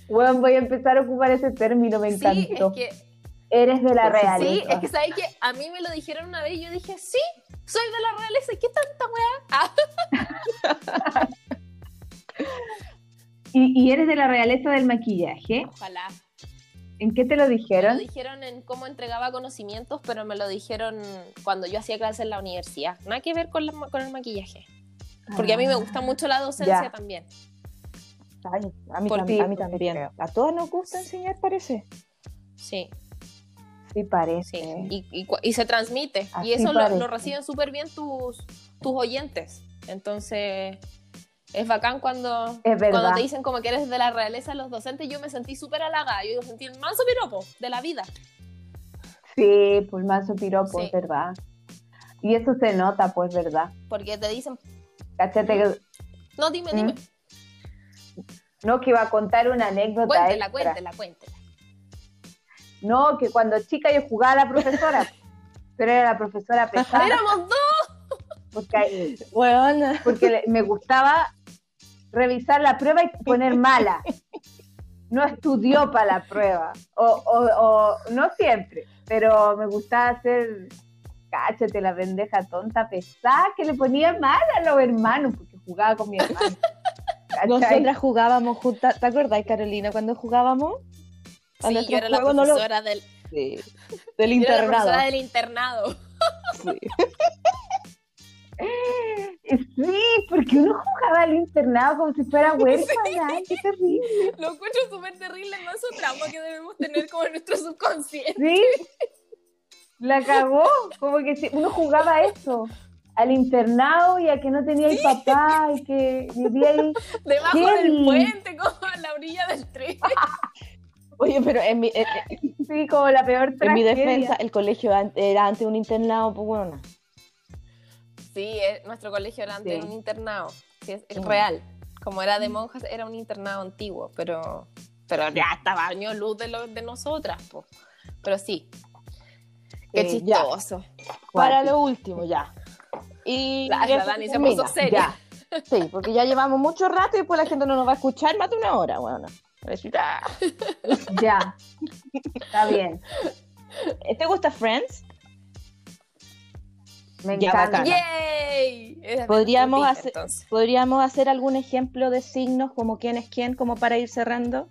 Bueno, voy a empezar a ocupar ese término, me encantó. Sí, es que... Eres de la realeza. Sí, es que sabes que a mí me lo dijeron una vez y yo dije, sí, soy de la realeza, ¿qué tanta weá? ¿Y, eres de la realeza del maquillaje? Ojalá. ¿En qué te lo dijeron? Me lo dijeron en cómo entregaba conocimientos, pero me lo dijeron cuando yo hacía clases en la universidad. Nada que ver con, con el maquillaje. Porque a mí me gusta ah, mucho la docencia también. A, mí también, a mí también. A todas nos gusta enseñar, parece. Sí. Sí, parece. Y, y, se transmite. y eso lo, lo, reciben súper bien tus, tus oyentes. Entonces, es bacán cuando, cuando te dicen como que eres de la realeza los docentes. Yo me sentí súper halagada. Yo sentí el manso piropo de la vida. Sí, pues manso piropo, es verdad. Y eso se nota, pues, ¿verdad? Porque te dicen. Cachete. No, dime, dime. No, que iba a contar una anécdota. Cuéntela, cuéntela, cuéntela. No, que cuando chica yo jugaba a la profesora, pero era la profesora pesada. ¡Éramos dos! Porque, bueno. porque me gustaba revisar la prueba y poner mala. No estudió para la prueba. O, o, no siempre, pero me gustaba hacer, cáchate, la pendeja tonta pesada que le ponía mal a los hermanos, porque jugaba con mi hermano. Nosotras jugábamos juntas, ¿te acuerdas, Carolina, cuando jugábamos? Sí, yo era la profesora del, del internado. Era la profesora del internado. Sí. Sí, porque uno jugaba al internado como si fuera huérfana. Qué terrible. Lo encuentro súper terrible, no es un trauma que debemos tener como en nuestro subconsciente. Sí, la cagó. Como que uno jugaba eso al internado y a que no tenía el papá y que vivía ahí. Debajo del puente, como a la orilla del tren. Oye, pero en mi, eh, eh, sí, como la peor En mi defensa, el colegio era antes un internado, pues bueno. Sí, eh, nuestro colegio era antes un internado, es, real. Como era de monjas, era un internado antiguo, pero, pero ya estaba año luz de, lo, de nosotras, pues. Pero sí. Qué chistoso. Para lo último, ya. Y la, Dani se puso seria. Sí, porque ya llevamos mucho rato y después la gente no nos va a escuchar más de una hora, bueno. ya. Está bien. ¿Te gusta Friends? Me encanta. ¿Podríamos, hacer, ¿Podríamos hacer algún ejemplo de signos como quién es quién, como para ir cerrando?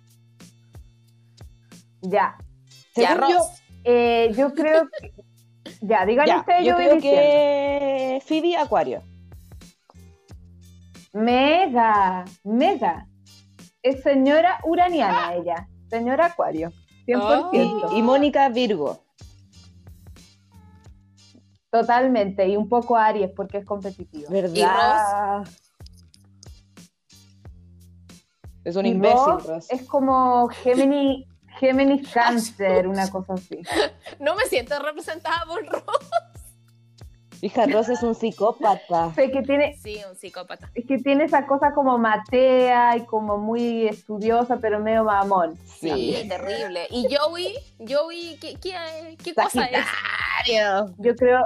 Ya. ya, yo, eh, yo creo que... Ya, díganme ustedes, yo, yo creo que Phoebe Acuario. Mega, mega. Es señora uraniana ella, señora Acuario, 100%. y Mónica Virgo. Totalmente, y un poco Aries porque es competitivo. ¿Verdad? Es un imbécil, Es como Gemini, Géminis Cáncer, una cosa así. No me siento representada por Ross. Hija, Ross es un psicópata. Es que tiene, sí, un psicópata. Es que tiene esa cosa como matea y como muy estudiosa, pero medio mamón. Sí, terrible. Y Joey, Joey, ¿qué, qué, qué cosa es? Yo creo,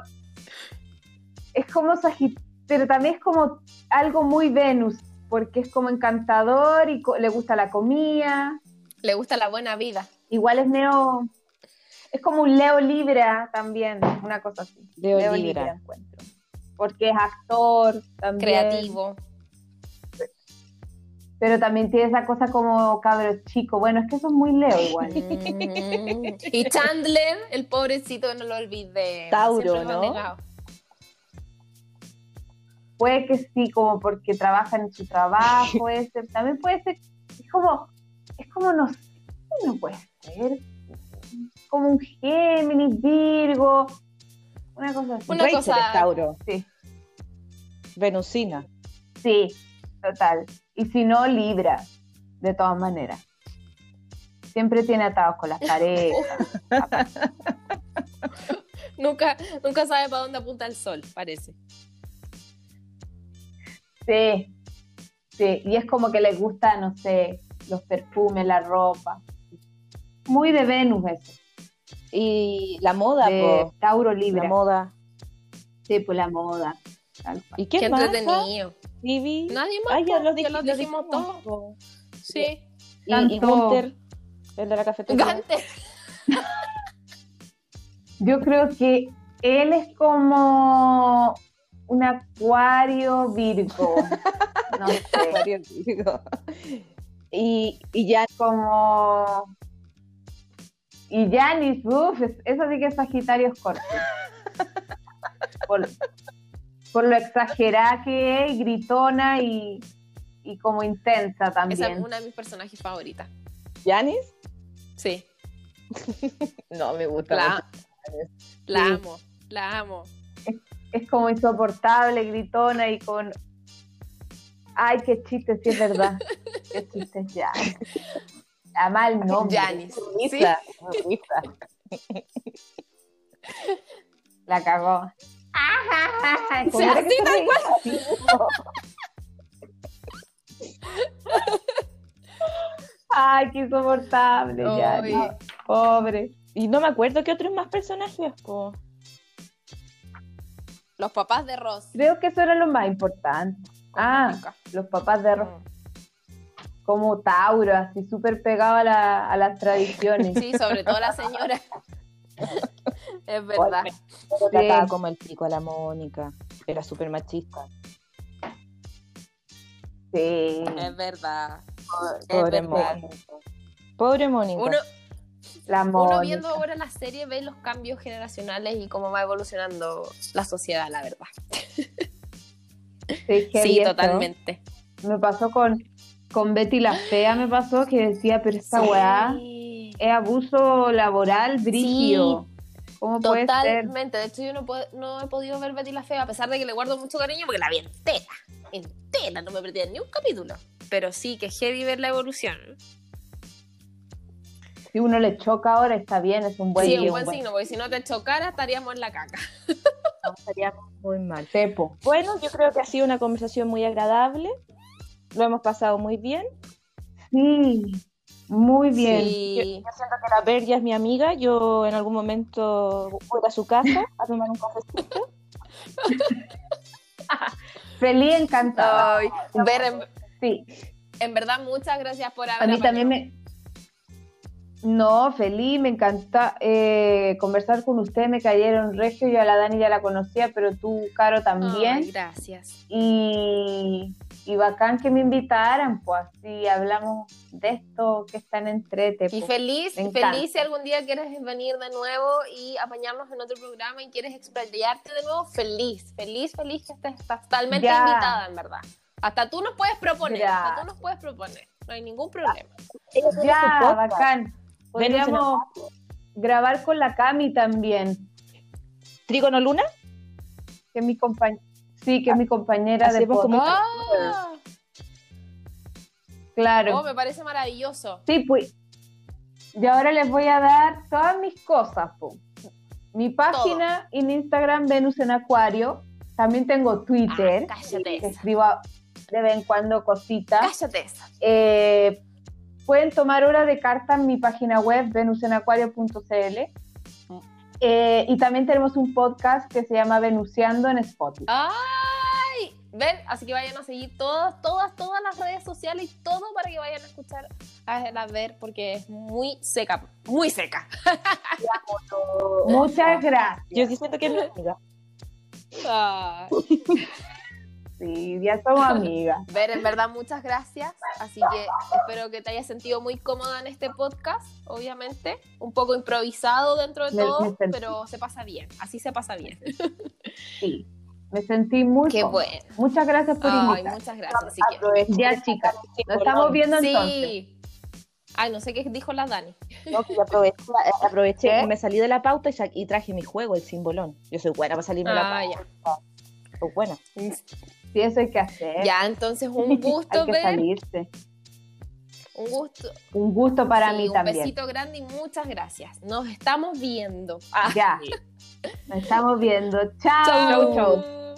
es como Sagitario, pero también es como algo muy Venus, porque es como encantador y le gusta la comida. Le gusta la buena vida. Igual es neo, es como un Leo Libra también, una cosa así. Leo, Libra. encuentro. Porque es actor también. Creativo. Pero también tiene esa cosa como cabro chico. Bueno, es que eso es muy Leo igual. Y Chandler, el pobrecito, no lo olvide. Tauro, ¿no? Puede que sí, como porque trabaja en su trabajo, ese. También puede ser, es como, es como, no sé, no puede ser como un Géminis, Virgo, una cosa así. Una cosa... Tauro. Sí. Venusina. Sí, total. Y si no, Libra, de todas maneras. Siempre tiene atados con las parejas. nunca, nunca sabe para dónde apunta el sol, parece. Sí, sí. Y es como que le gusta, no sé, los perfumes, la ropa. Muy de Venus eso. Y la moda, de Tauro Libre. La moda. Sí, pues la moda. ¿Y qué, más? entretenido. Nadie más. Ay, ya lo, dijimos todos. Sí. Y, y, Gunter, el de la cafetería. Gunter. Yo creo que él es como un acuario virgo. No sé. Acuario virgo. Y, y ya como y Janis, uff, eso sí que es Sagitario Scorpio. por, por, lo exagerada que es, gritona y, y, como intensa también. Esa es una de mis personajes favoritas. ¿Janis? Sí. no, me gusta. La, la amo, la amo. Es, como insoportable, gritona y con Ay, qué chiste, sí es verdad. qué chiste ya. A mal nombre. Janis. ¿Sí? La cagó. Sí, así tal cual. Ay, qué insoportable, ya. Pobre. Y no me acuerdo qué otros más personajes, po. Los papás de Ross. Creo que eso era lo más importante. Ah, los papás de Ross. Mm como Tauro, así súper pegado a, la, a, las tradiciones. Sí, sobre todo la señora. es verdad. trataba como el pico a la Mónica, era súper machista. Sí. Es verdad. Pobre, Mónica. Pobre Mónica. Uno, la Uno viendo ahora la serie ve los cambios generacionales y cómo va evolucionando la sociedad, la verdad. Sí, sí totalmente. Me pasó con, con Betty la Fea me pasó que decía, pero esta weá es abuso laboral brígido. ¿Cómo puede Totalmente. De hecho, yo no, no, he podido ver Betty la Fea, a pesar de que le guardo mucho cariño, porque la vi entera. Entera, no me perdí ni un capítulo. Pero sí, que heavy ver la evolución. Si uno le choca ahora, está bien, es un buen Sí, un buen, signo, porque si no te chocara, estaríamos en la caca. estaríamos muy mal. Pepo. Bueno, yo creo que ha sido una conversación muy agradable lo hemos pasado muy bien. Sí, muy bien. Yo, siento que la Vergia es mi amiga. Yo en algún momento voy a su casa a tomar un cafecito. Feliz, encantado. ver en, sí. en verdad, muchas gracias por haber A mí también me, No, feliz, me encanta eh, conversar con usted, me cayeron regio, yo a la Dani ya la conocía, pero tú, Caro, también. gracias. Y, y, bacán que me invitaran, pues así hablamos de esto que están entrete. Y feliz, feliz si algún día quieres venir de nuevo y apañarnos en otro programa y quieres explayarte de nuevo, feliz, feliz, feliz que estés totalmente invitada, en verdad. Hasta tú nos puedes proponer, hasta tú nos puedes proponer, no hay ningún problema. Ya, bacán. Podríamos grabar con la Cami también. ¿Trígono Luna? Que mi compañera. Sí, que es mi compañera de podcast. Ah. Claro. Oh, me parece maravilloso. Sí, pues. Y ahora les voy a dar todas mis cosas. Mi página en Instagram, Venus en Acuario. También tengo Twitter. Ah, cállate. escribo de vez en cuando cositas. Cállate. Eh, Pueden tomar hora de carta en mi página web, venusenacuario.cl. Eh, y también tenemos un podcast que se llama Venuseando en Spotify. ¡Ay! Ven, así que vayan a seguir todas, todas, todas las redes sociales y todo para que vayan a escuchar, a, ver, porque es muy seca, muy seca. Muchas gracias. Yo sí siento que es mi amiga. Sí, ya somos amigas. Ver, en verdad, muchas gracias. Así que espero que te hayas sentido muy cómoda en este podcast, obviamente. Un poco improvisado dentro de todo, pero se pasa bien. Así se pasa bien. Sí, me sentí muy Qué bueno. Muchas gracias por Ay, muchas gracias. Así Ya, chicas, nos estamos viendo sí. entonces. Ay, no sé qué dijo la Dani. No, que aproveché, aproveché me salí de la pauta y, traje mi juego, el simbolón. Yo soy buena para salirme de la ah, pauta. Soy buena. Sí, eso hay que hacer. Ya, entonces un gusto hay que salirse. Un gusto. Un gusto para mí también. Un besito grande y muchas gracias. Nos estamos viendo. Ah. Ya. Nos estamos viendo. Chao. Chao,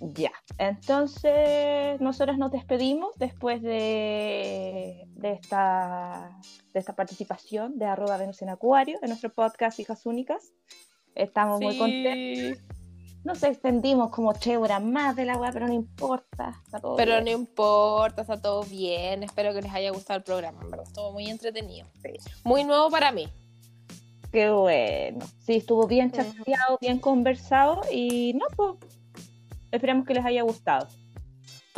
Ya. Entonces, nosotros nos despedimos después de, de, esta, de esta participación de arroba Venus en Acuario en nuestro podcast Hijas Únicas. Estamos muy contentos nos extendimos como tres horas más de la weá, pero no importa. pero no importa, está todo bien. Espero que les haya gustado el programa, en verdad. Estuvo muy entretenido. Muy nuevo para mí. Qué bueno. Sí, estuvo bien chateado, bien conversado y no, pues esperamos que les haya gustado.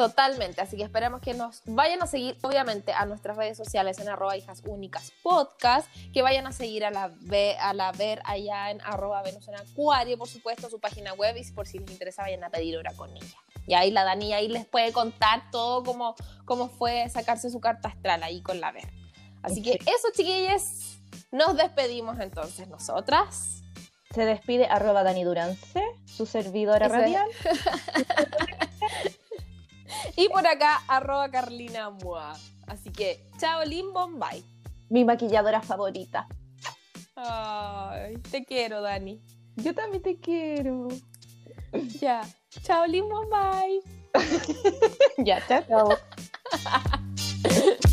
Totalmente, así que esperamos que nos vayan a seguir, obviamente, a nuestras redes sociales en arroba hijas únicas podcast, que vayan a seguir a la, a la ver allá en arroba Venus en Acuario, por supuesto, su página web y por si les interesa vayan a pedir hora con ella. Y ahí la Dani ahí les puede contar todo cómo, cómo fue sacarse su carta astral ahí con la ver. Así que eso, chiquillos, nos despedimos entonces nosotras. Se despide arroba Dani Durance, su servidora radial. Y por acá, arroba Carlina Mua. Así que, chao, Lin Bombay. Mi maquilladora favorita. Ay, te quiero, Dani. Yo también te quiero. Ya. Chao, Lin Bombay. ya, chao.